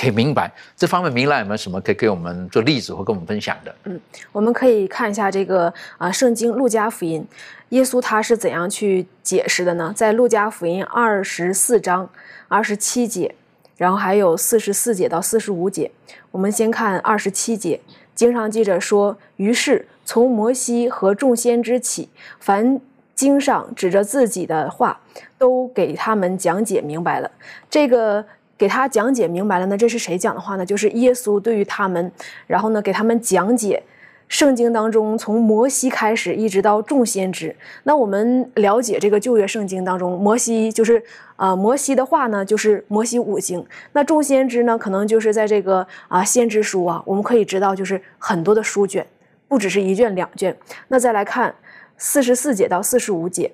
可以明白这方面，明兰有没有什么可以给我们做例子或跟我们分享的？嗯，我们可以看一下这个啊，《圣经·路加福音》，耶稣他是怎样去解释的呢？在《路加福音》二十四章二十七节，然后还有四十四节到四十五节。我们先看二十七节，经上记着说：“于是从摩西和众先知起，凡经上指着自己的话，都给他们讲解明白了。”这个。给他讲解明白了呢，这是谁讲的话呢？就是耶稣对于他们，然后呢给他们讲解圣经当中从摩西开始一直到众先知。那我们了解这个旧约圣经当中，摩西就是啊摩西的话呢，就是摩西五经。那众先知呢，可能就是在这个啊先知书啊，我们可以知道就是很多的书卷，不只是一卷两卷。那再来看四十四节到四十五节。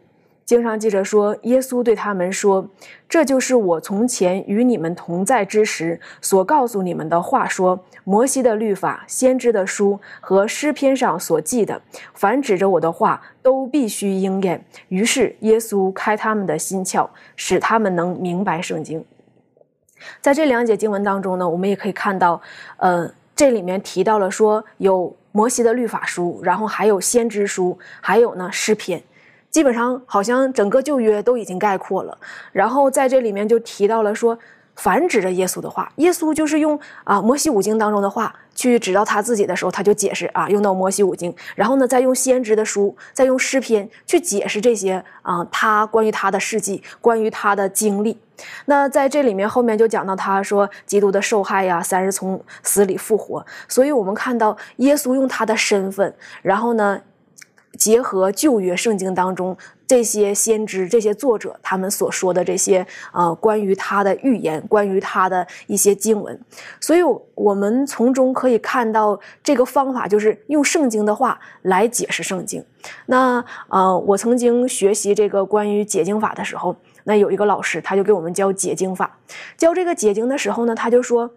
经上记着说，耶稣对他们说：“这就是我从前与你们同在之时所告诉你们的话。说摩西的律法、先知的书和诗篇上所记的，凡指着我的话，都必须应验。”于是耶稣开他们的心窍，使他们能明白圣经。在这两节经文当中呢，我们也可以看到，呃，这里面提到了说有摩西的律法书，然后还有先知书，还有呢诗篇。基本上好像整个旧约都已经概括了，然后在这里面就提到了说，繁指着耶稣的话，耶稣就是用啊摩西五经当中的话去指到他自己的时候，他就解释啊用到摩西五经，然后呢再用先知的书，再用诗篇去解释这些啊他关于他的事迹，关于他的经历。那在这里面后面就讲到他说基督的受害呀，三日从死里复活，所以我们看到耶稣用他的身份，然后呢。结合旧约圣经当中这些先知、这些作者他们所说的这些呃关于他的预言、关于他的一些经文，所以我们从中可以看到这个方法就是用圣经的话来解释圣经。那呃，我曾经学习这个关于解经法的时候，那有一个老师他就给我们教解经法，教这个解经的时候呢，他就说。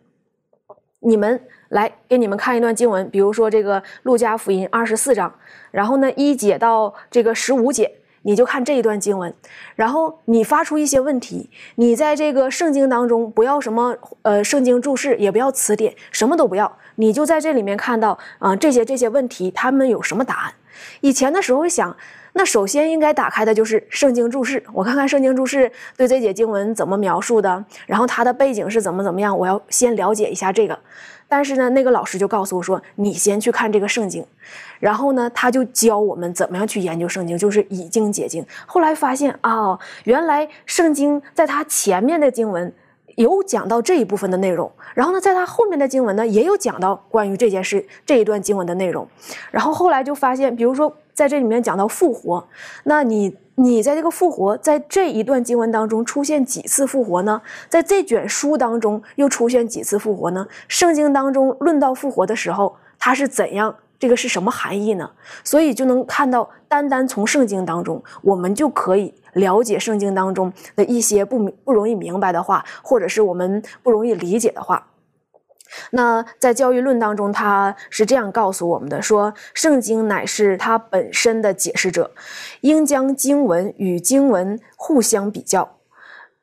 你们来给你们看一段经文，比如说这个《路加福音》二十四章，然后呢一节到这个十五节，你就看这一段经文，然后你发出一些问题。你在这个圣经当中不要什么呃圣经注释，也不要词典，什么都不要，你就在这里面看到啊这些这些问题，他们有什么答案？以前的时候想。那首先应该打开的就是圣经注释，我看看圣经注释对这节经文怎么描述的，然后它的背景是怎么怎么样，我要先了解一下这个。但是呢，那个老师就告诉我说，你先去看这个圣经，然后呢，他就教我们怎么样去研究圣经，就是以经解经。后来发现啊，原来圣经在它前面的经文有讲到这一部分的内容，然后呢，在他后面的经文呢，也有讲到关于这件事这一段经文的内容，然后后来就发现，比如说在这里面讲到复活，那你你在这个复活，在这一段经文当中出现几次复活呢？在这卷书当中又出现几次复活呢？圣经当中论到复活的时候，它是怎样？这个是什么含义呢？所以就能看到，单单从圣经当中，我们就可以了解圣经当中的一些不不容易明白的话，或者是我们不容易理解的话。那在教育论当中，他是这样告诉我们的：说圣经乃是它本身的解释者，应将经文与经文互相比较，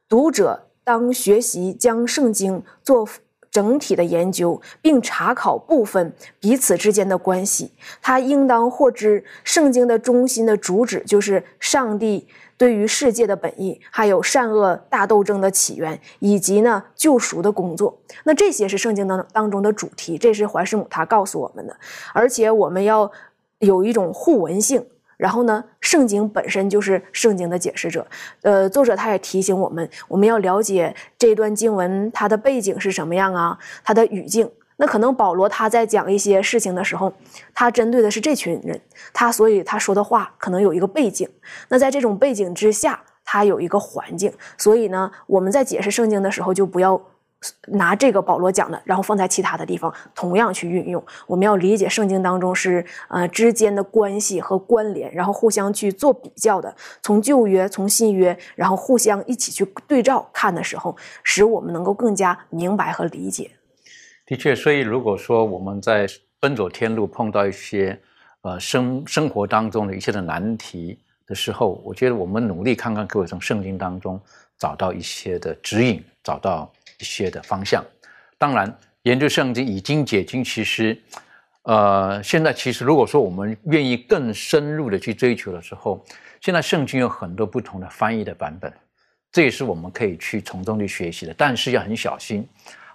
读者当学习将圣经做。整体的研究，并查考部分彼此之间的关系。他应当获知圣经的中心的主旨，就是上帝对于世界的本意，还有善恶大斗争的起源，以及呢救赎的工作。那这些是圣经当当中的主题，这是怀师母他告诉我们的。而且我们要有一种互文性。然后呢，圣经本身就是圣经的解释者。呃，作者他也提醒我们，我们要了解这段经文它的背景是什么样啊，它的语境。那可能保罗他在讲一些事情的时候，他针对的是这群人，他所以他说的话可能有一个背景。那在这种背景之下，他有一个环境。所以呢，我们在解释圣经的时候，就不要。拿这个保罗讲的，然后放在其他的地方，同样去运用。我们要理解圣经当中是呃之间的关系和关联，然后互相去做比较的。从旧约，从新约，然后互相一起去对照看的时候，使我们能够更加明白和理解。的确，所以如果说我们在奔走天路碰到一些呃生生活当中的一些的难题的时候，我觉得我们努力看看，可以从圣经当中找到一些的指引，找到。一些的方向，当然，研究圣经已经解经，其实，呃，现在其实如果说我们愿意更深入的去追求的时候，现在圣经有很多不同的翻译的版本，这也是我们可以去从中去学习的。但是要很小心，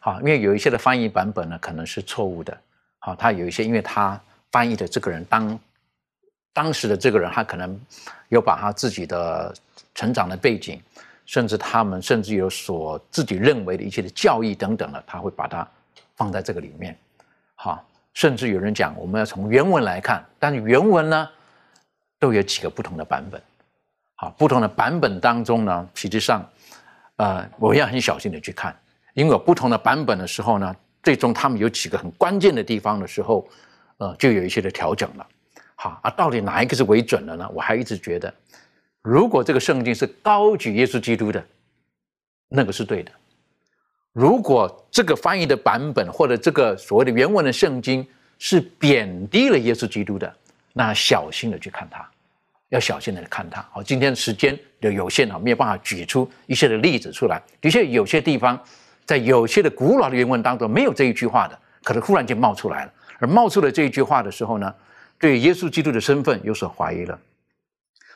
好，因为有一些的翻译版本呢可能是错误的，好，他有一些，因为他翻译的这个人当当时的这个人，他可能有把他自己的成长的背景。甚至他们甚至有所自己认为的一些的教义等等的，他会把它放在这个里面，好，甚至有人讲我们要从原文来看，但是原文呢都有几个不同的版本，好，不同的版本当中呢，实际上，呃，我要很小心的去看，因为有不同的版本的时候呢，最终他们有几个很关键的地方的时候，呃，就有一些的调整了，好，啊，到底哪一个是为准的呢？我还一直觉得。如果这个圣经是高举耶稣基督的，那个是对的；如果这个翻译的版本或者这个所谓的原文的圣经是贬低了耶稣基督的，那小心的去看它，要小心的看它。好，今天时间的有限啊，没有办法举出一些的例子出来。的确，有些地方在有些的古老的原文当中没有这一句话的，可能忽然间冒出来了。而冒出了这一句话的时候呢，对耶稣基督的身份有所怀疑了。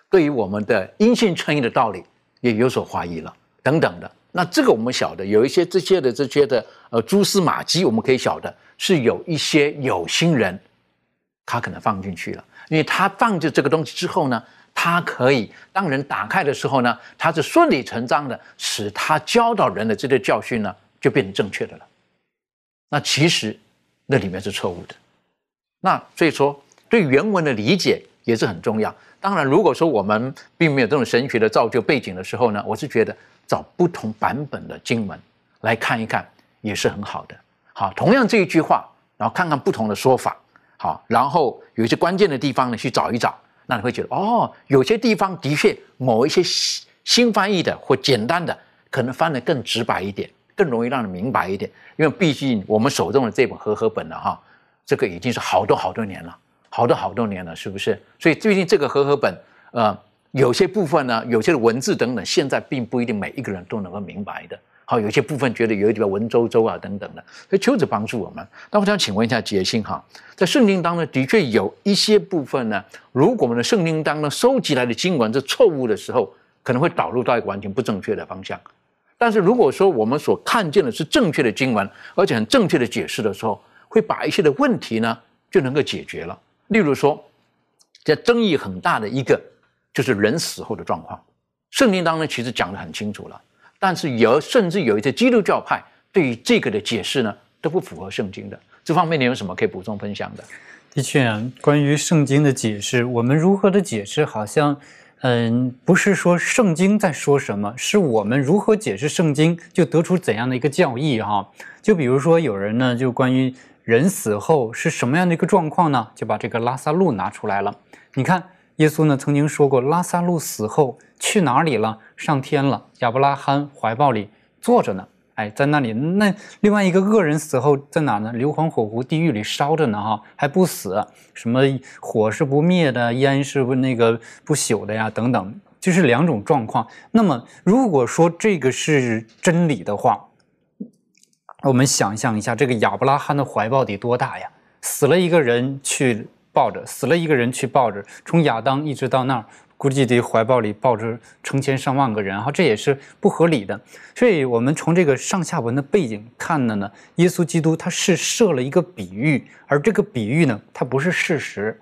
对于我们的因信称义的道理也有所怀疑了，等等的。那这个我们晓得，有一些这些的这些的呃蛛丝马迹，我们可以晓得是有一些有心人，他可能放进去了，因为他放进这个东西之后呢，他可以当人打开的时候呢，他是顺理成章的使他教导人的这个教训呢就变成正确的了。那其实那里面是错误的。那所以说对原文的理解也是很重要。当然，如果说我们并没有这种神学的造就背景的时候呢，我是觉得找不同版本的经文来看一看也是很好的。好，同样这一句话，然后看看不同的说法，好，然后有一些关键的地方呢去找一找，那你会觉得哦，有些地方的确某一些新新翻译的或简单的，可能翻得更直白一点，更容易让人明白一点。因为毕竟我们手中的这本和合本呢，哈，这个已经是好多好多年了。好多好多年了，是不是？所以最近这个和合本，呃，有些部分呢，有些的文字等等，现在并不一定每一个人都能够明白的。好，有些部分觉得有一点文绉绉啊，等等的。所以求子帮助我们。那我想请问一下杰信哈，在圣经当中的确有一些部分呢，如果我们的圣经当中收集来的经文是错误的时候，可能会导入到一个完全不正确的方向。但是如果说我们所看见的是正确的经文，而且很正确的解释的时候，会把一些的问题呢就能够解决了。例如说，这争议很大的一个，就是人死后的状况。圣经当中其实讲得很清楚了。但是有甚至有一些基督教派对于这个的解释呢都不符合圣经的。这方面你有什么可以补充分享的？的确啊，关于圣经的解释，我们如何的解释，好像，嗯，不是说圣经在说什么，是我们如何解释圣经，就得出怎样的一个教义哈。就比如说有人呢，就关于人死后是什么样的一个状况呢，就把这个拉萨路拿出来了。你看，耶稣呢曾经说过，拉萨路死后去哪里了？上天了，亚伯拉罕怀抱里坐着呢。哎，在那里，那另外一个恶人死后在哪呢？硫磺火湖地狱里烧着呢，哈，还不死，什么火是不灭的，烟是不那个不朽的呀，等等，就是两种状况。那么，如果说这个是真理的话，我们想象一下，这个亚伯拉罕的怀抱得多大呀？死了一个人去抱着，死了一个人去抱着，从亚当一直到那儿。估计得怀抱里抱着成千上万个人，哈，这也是不合理的。所以，我们从这个上下文的背景看的呢，耶稣基督他是设了一个比喻，而这个比喻呢，它不是事实。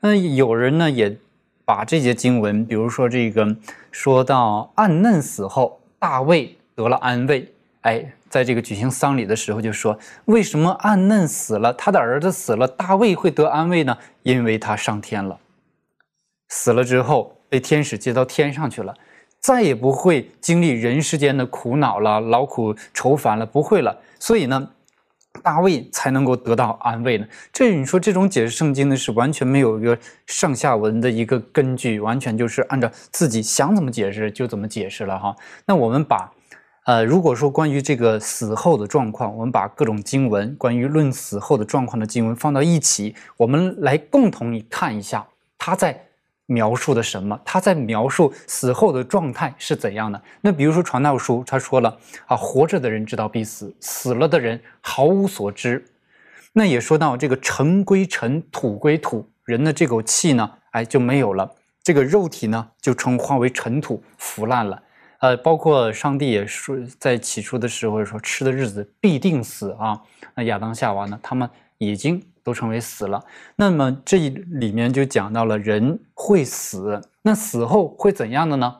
那有人呢也把这节经文，比如说这个说到暗嫩死后，大卫得了安慰。哎，在这个举行丧礼的时候就说，为什么暗嫩死了，他的儿子死了，大卫会得安慰呢？因为他上天了。死了之后被天使接到天上去了，再也不会经历人世间的苦恼了、劳苦愁烦了，不会了。所以呢，大卫才能够得到安慰呢。这你说这种解释圣经呢，是完全没有一个上下文的一个根据，完全就是按照自己想怎么解释就怎么解释了哈。那我们把，呃，如果说关于这个死后的状况，我们把各种经文关于论死后的状况的经文放到一起，我们来共同看一下，他在。描述的什么？他在描述死后的状态是怎样的？那比如说传道书，他说了啊，活着的人知道必死，死了的人毫无所知。那也说到这个尘归尘，土归土，人的这口气呢，哎就没有了，这个肉体呢就成化为尘土，腐烂了。呃，包括上帝也说，在起初的时候说，吃的日子必定死啊。那亚当夏娃呢，他们已经。都成为死了，那么这里面就讲到了人会死，那死后会怎样的呢？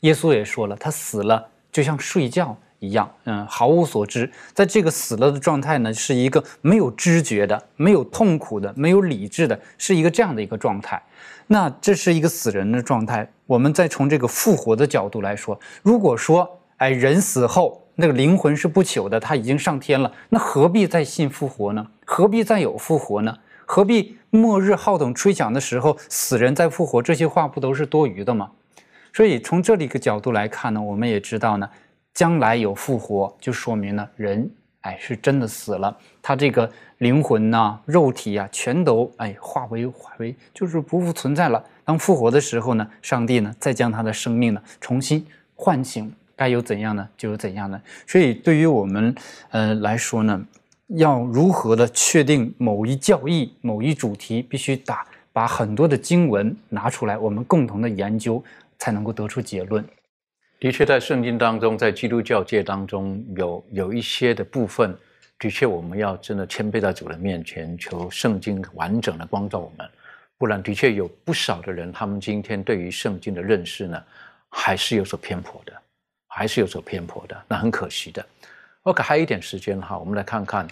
耶稣也说了，他死了就像睡觉一样，嗯，毫无所知。在这个死了的状态呢，是一个没有知觉的、没有痛苦的、没有理智的，是一个这样的一个状态。那这是一个死人的状态。我们再从这个复活的角度来说，如果说，哎，人死后。那个灵魂是不朽的，他已经上天了，那何必再信复活呢？何必再有复活呢？何必末日号筒吹响的时候死人再复活？这些话不都是多余的吗？所以从这里个角度来看呢，我们也知道呢，将来有复活，就说明呢人哎是真的死了，他这个灵魂呐、肉体啊，全都哎化为化为就是不复存在了。当复活的时候呢，上帝呢再将他的生命呢重新唤醒。该有怎样呢？就有怎样呢。所以对于我们呃来说呢，要如何的确定某一教义、某一主题，必须打把很多的经文拿出来，我们共同的研究，才能够得出结论。的确，在圣经当中，在基督教界当中，有有一些的部分，的确我们要真的谦卑在主人面前，求圣经完整的光照我们。不然，的确有不少的人，他们今天对于圣经的认识呢，还是有所偏颇的。还是有所偏颇的，那很可惜的。OK，还有一点时间哈，我们来看看，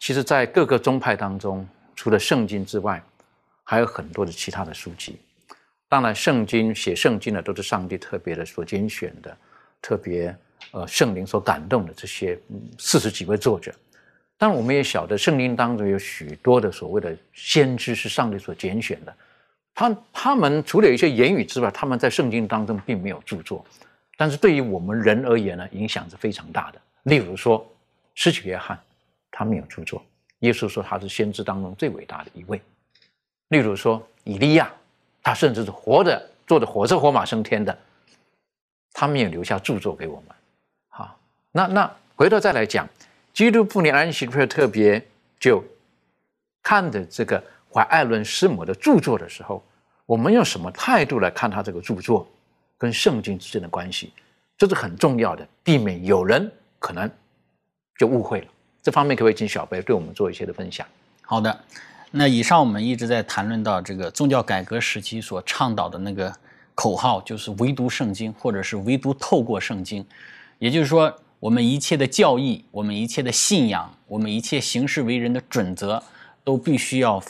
其实，在各个宗派当中，除了圣经之外，还有很多的其他的书籍。当然，圣经写圣经的都是上帝特别的所拣选的，特别呃圣灵所感动的这些四十几位作者。但，我们也晓得圣经当中有许多的所谓的先知是上帝所拣选的，他他们除了一些言语之外，他们在圣经当中并没有著作。但是对于我们人而言呢，影响是非常大的。例如说，施洗约翰，他没有著作。耶稣说他是先知当中最伟大的一位。例如说，以利亚，他甚至是活着坐着火车火马升天的，他没有留下著作给我们。好，那那回头再来讲，基督复临安息日特别就看的这个怀艾伦师母的著作的时候，我们用什么态度来看他这个著作？跟圣经之间的关系，这是很重要的，避免有人可能就误会了。这方面可不可以请小贝对我们做一些的分享？好的，那以上我们一直在谈论到这个宗教改革时期所倡导的那个口号就是唯独圣经，或者是唯独透过圣经。也就是说，我们一切的教义，我们一切的信仰，我们一切行事为人的准则，都必须要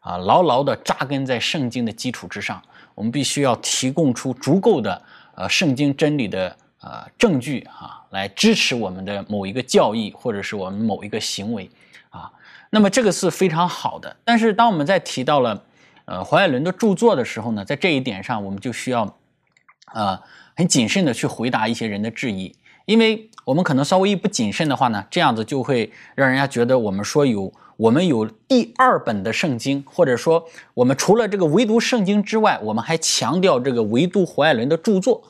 啊牢牢地扎根在圣经的基础之上。我们必须要提供出足够的呃圣经真理的呃证据啊，来支持我们的某一个教义，或者是我们某一个行为啊。那么这个是非常好的。但是当我们在提到了呃怀爱伦的著作的时候呢，在这一点上，我们就需要呃很谨慎的去回答一些人的质疑，因为我们可能稍微一不谨慎的话呢，这样子就会让人家觉得我们说有。我们有第二本的圣经，或者说我们除了这个唯独圣经之外，我们还强调这个唯独胡爱伦的著作，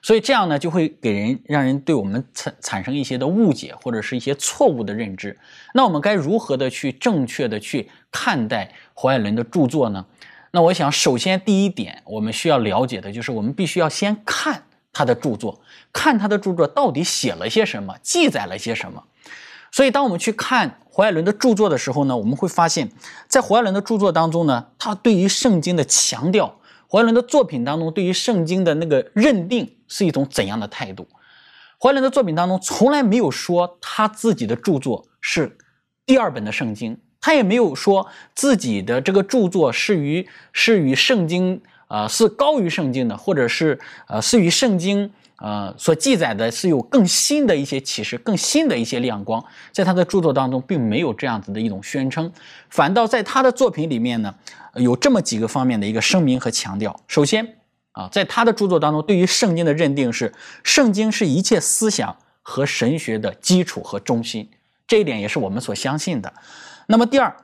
所以这样呢就会给人让人对我们产产生一些的误解或者是一些错误的认知。那我们该如何的去正确的去看待胡爱伦的著作呢？那我想首先第一点我们需要了解的就是我们必须要先看他的著作，看他的著作到底写了些什么，记载了些什么。所以，当我们去看胡爱伦的著作的时候呢，我们会发现，在胡爱伦的著作当中呢，他对于圣经的强调，胡爱伦的作品当中对于圣经的那个认定是一种怎样的态度？胡爱伦的作品当中从来没有说他自己的著作是第二本的圣经，他也没有说自己的这个著作是与是与圣经啊是高于圣经的，或者是呃是与圣经。呃，所记载的是有更新的一些启示，更新的一些亮光，在他的著作当中并没有这样子的一种宣称，反倒在他的作品里面呢，有这么几个方面的一个声明和强调。首先啊，在他的著作当中，对于圣经的认定是，圣经是一切思想和神学的基础和中心，这一点也是我们所相信的。那么第二，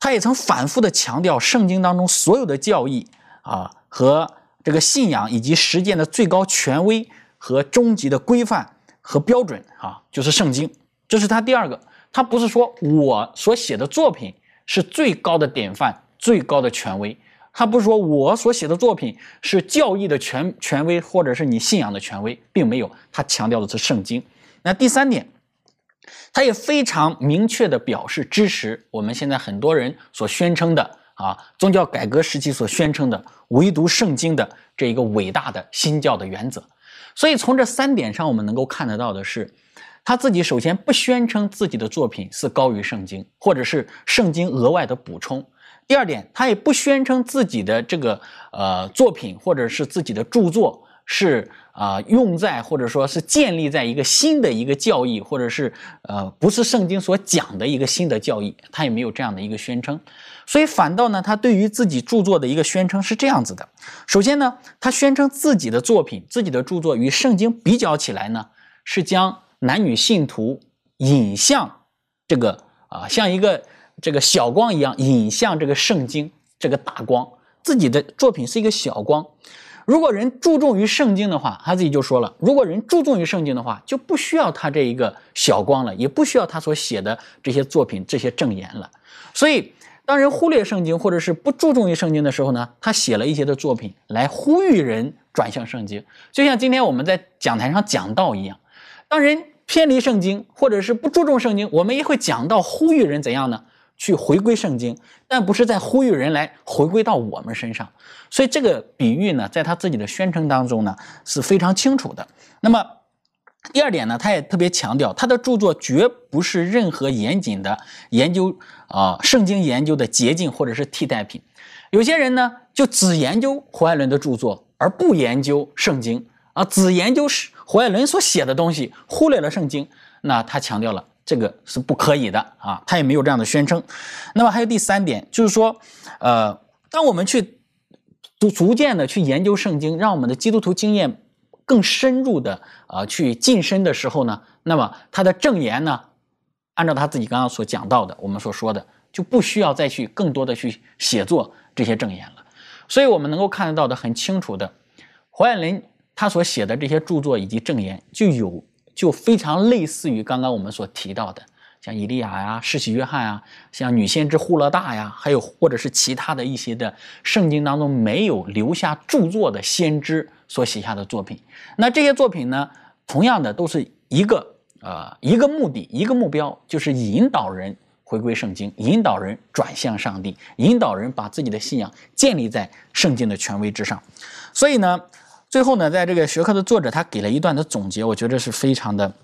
他也曾反复的强调，圣经当中所有的教义啊和这个信仰以及实践的最高权威。和终极的规范和标准啊，就是圣经，这是他第二个。他不是说我所写的作品是最高的典范、最高的权威，他不是说我所写的作品是教义的权权威，或者是你信仰的权威，并没有。他强调的是圣经。那第三点，他也非常明确的表示支持我们现在很多人所宣称的啊，宗教改革时期所宣称的唯独圣经的这一个伟大的新教的原则。所以从这三点上，我们能够看得到的是，他自己首先不宣称自己的作品是高于圣经，或者是圣经额外的补充；第二点，他也不宣称自己的这个呃作品或者是自己的著作是啊用在或者说是建立在一个新的一个教义，或者是呃不是圣经所讲的一个新的教义，他也没有这样的一个宣称。所以反倒呢，他对于自己著作的一个宣称是这样子的：首先呢，他宣称自己的作品、自己的著作与圣经比较起来呢，是将男女信徒引向这个啊，像一个这个小光一样引向这个圣经这个大光。自己的作品是一个小光。如果人注重于圣经的话，他自己就说了：如果人注重于圣经的话，就不需要他这一个小光了，也不需要他所写的这些作品、这些证言了。所以。当人忽略圣经，或者是不注重于圣经的时候呢，他写了一些的作品来呼吁人转向圣经，就像今天我们在讲台上讲道一样。当人偏离圣经，或者是不注重圣经，我们也会讲到呼吁人怎样呢？去回归圣经，但不是在呼吁人来回归到我们身上。所以这个比喻呢，在他自己的宣称当中呢是非常清楚的。那么。第二点呢，他也特别强调，他的著作绝不是任何严谨的研究啊，圣经研究的捷径或者是替代品。有些人呢，就只研究胡爱伦的著作，而不研究圣经啊，只研究是胡爱伦所写的东西，忽略了圣经。那他强调了这个是不可以的啊，他也没有这样的宣称。那么还有第三点，就是说，呃，当我们去逐逐渐的去研究圣经，让我们的基督徒经验。更深入的啊，去晋升的时候呢，那么他的证言呢，按照他自己刚刚所讲到的，我们所说的，就不需要再去更多的去写作这些证言了。所以，我们能够看得到的很清楚的，胡爱伦他所写的这些著作以及证言，就有就非常类似于刚刚我们所提到的，像以利亚呀、世袭约翰啊，像女先知户勒大呀，还有或者是其他的一些的圣经当中没有留下著作的先知。所写下的作品，那这些作品呢，同样的都是一个呃一个目的，一个目标，就是引导人回归圣经，引导人转向上帝，引导人把自己的信仰建立在圣经的权威之上。所以呢，最后呢，在这个学科的作者他给了一段的总结，我觉得是非常的、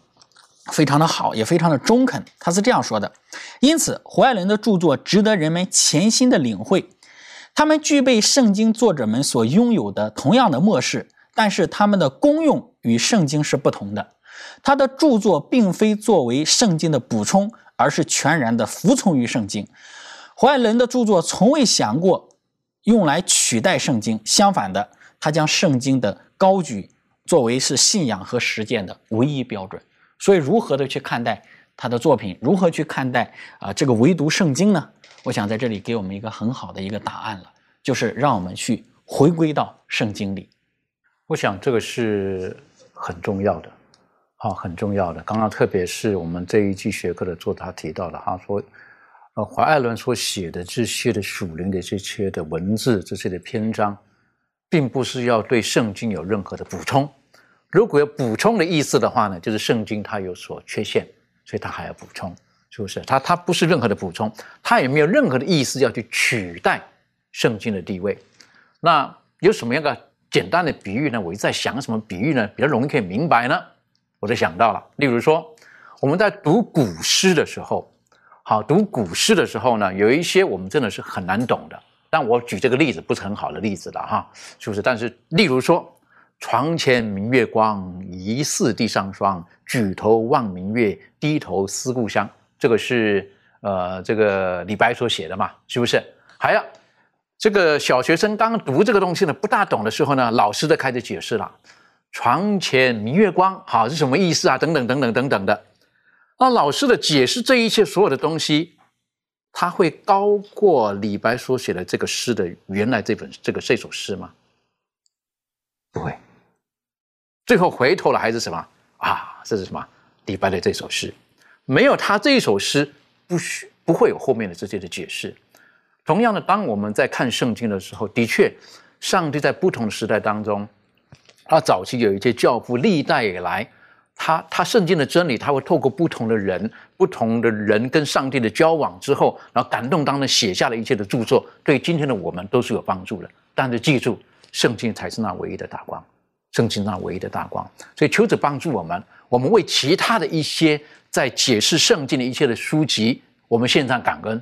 非常的好，也非常的中肯。他是这样说的：因此，胡爱伦的著作值得人们潜心的领会，他们具备圣经作者们所拥有的同样的末世，但是他们的功用与圣经是不同的。他的著作并非作为圣经的补充，而是全然的服从于圣经。胡爱伦的著作从未想过用来取代圣经，相反的。他将圣经的高举作为是信仰和实践的唯一标准，所以如何的去看待他的作品，如何去看待啊这个唯独圣经呢？我想在这里给我们一个很好的一个答案了，就是让我们去回归到圣经里。我想这个是很重要的，好，很重要的。刚刚特别是我们这一季学科的作者提到的，他说，呃，怀爱伦所写的这些的属灵的这些的文字，这些的篇章。并不是要对圣经有任何的补充，如果有补充的意思的话呢，就是圣经它有所缺陷，所以它还要补充，是不是？它它不是任何的补充，它也没有任何的意思要去取代圣经的地位。那有什么样的简单的比喻呢？我一在想什么比喻呢，比较容易可以明白呢？我就想到了，例如说我们在读古诗的时候，好读古诗的时候呢，有一些我们真的是很难懂的。但我举这个例子不是很好的例子了哈，是不是？但是，例如说“床前明月光，疑是地上霜。举头望明月，低头思故乡。”这个是呃，这个李白所写的嘛，是不是？还有这个小学生刚读这个东西呢，不大懂的时候呢，老师就开始解释了：“床前明月光，好是什么意思啊？等等等等等等的。”那老师的解释这一切所有的东西。他会高过李白所写的这个诗的原来这本这个这首诗吗？不会。最后回头了还是什么啊？这是什么？李白的这首诗，没有他这一首诗，不需不会有后面的这些的解释。同样的，当我们在看圣经的时候，的确，上帝在不同的时代当中，他早期有一些教父，历代以来。他他圣经的真理，他会透过不同的人、不同的人跟上帝的交往之后，然后感动当中写下了一切的著作，对今天的我们都是有帮助的。但是记住，圣经才是那唯一的大光，圣经那唯一的大光。所以求主帮助我们，我们为其他的一些在解释圣经的一切的书籍，我们献上感恩。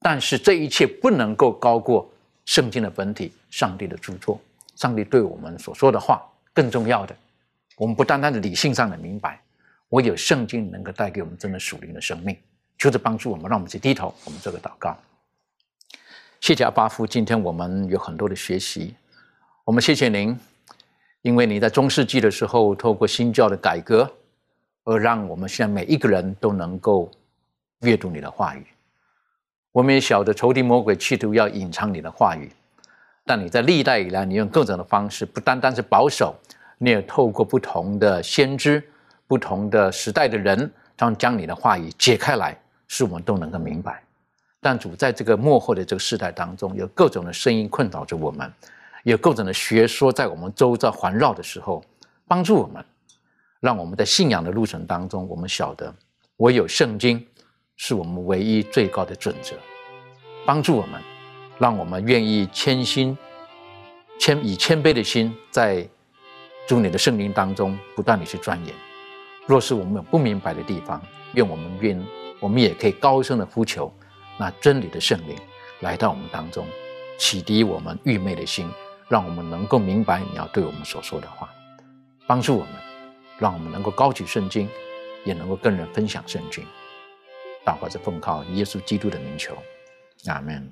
但是这一切不能够高过圣经的本体，上帝的著作，上帝对我们所说的话更重要的。我们不单单的理性上的明白，我有圣经能够带给我们真的属灵的生命，就是帮助我们，让我们去低头，我们做个祷告。谢谢阿巴夫，今天我们有很多的学习，我们谢谢您，因为你在中世纪的时候透过新教的改革，而让我们现在每一个人都能够阅读你的话语。我们也晓得仇敌魔鬼企图要隐藏你的话语，但你在历代以来，你用各种的方式，不单单是保守。你也透过不同的先知、不同的时代的人，将将你的话语解开来，使我们都能够明白。但主在这个幕后的这个时代当中，有各种的声音困扰着我们，有各种的学说在我们周遭环绕的时候，帮助我们，让我们在信仰的路程当中，我们晓得唯有圣经是我们唯一最高的准则。帮助我们，让我们愿意谦心、谦以谦卑的心在。祝你的圣灵当中不断的去钻研，若是我们有不明白的地方，愿我们愿我们也可以高声的呼求，那真理的圣灵来到我们当中，启迪我们愚昧的心，让我们能够明白你要对我们所说的话，帮助我们，让我们能够高举圣经，也能够跟人分享圣经。祷告是奉靠耶稣基督的名求，阿门。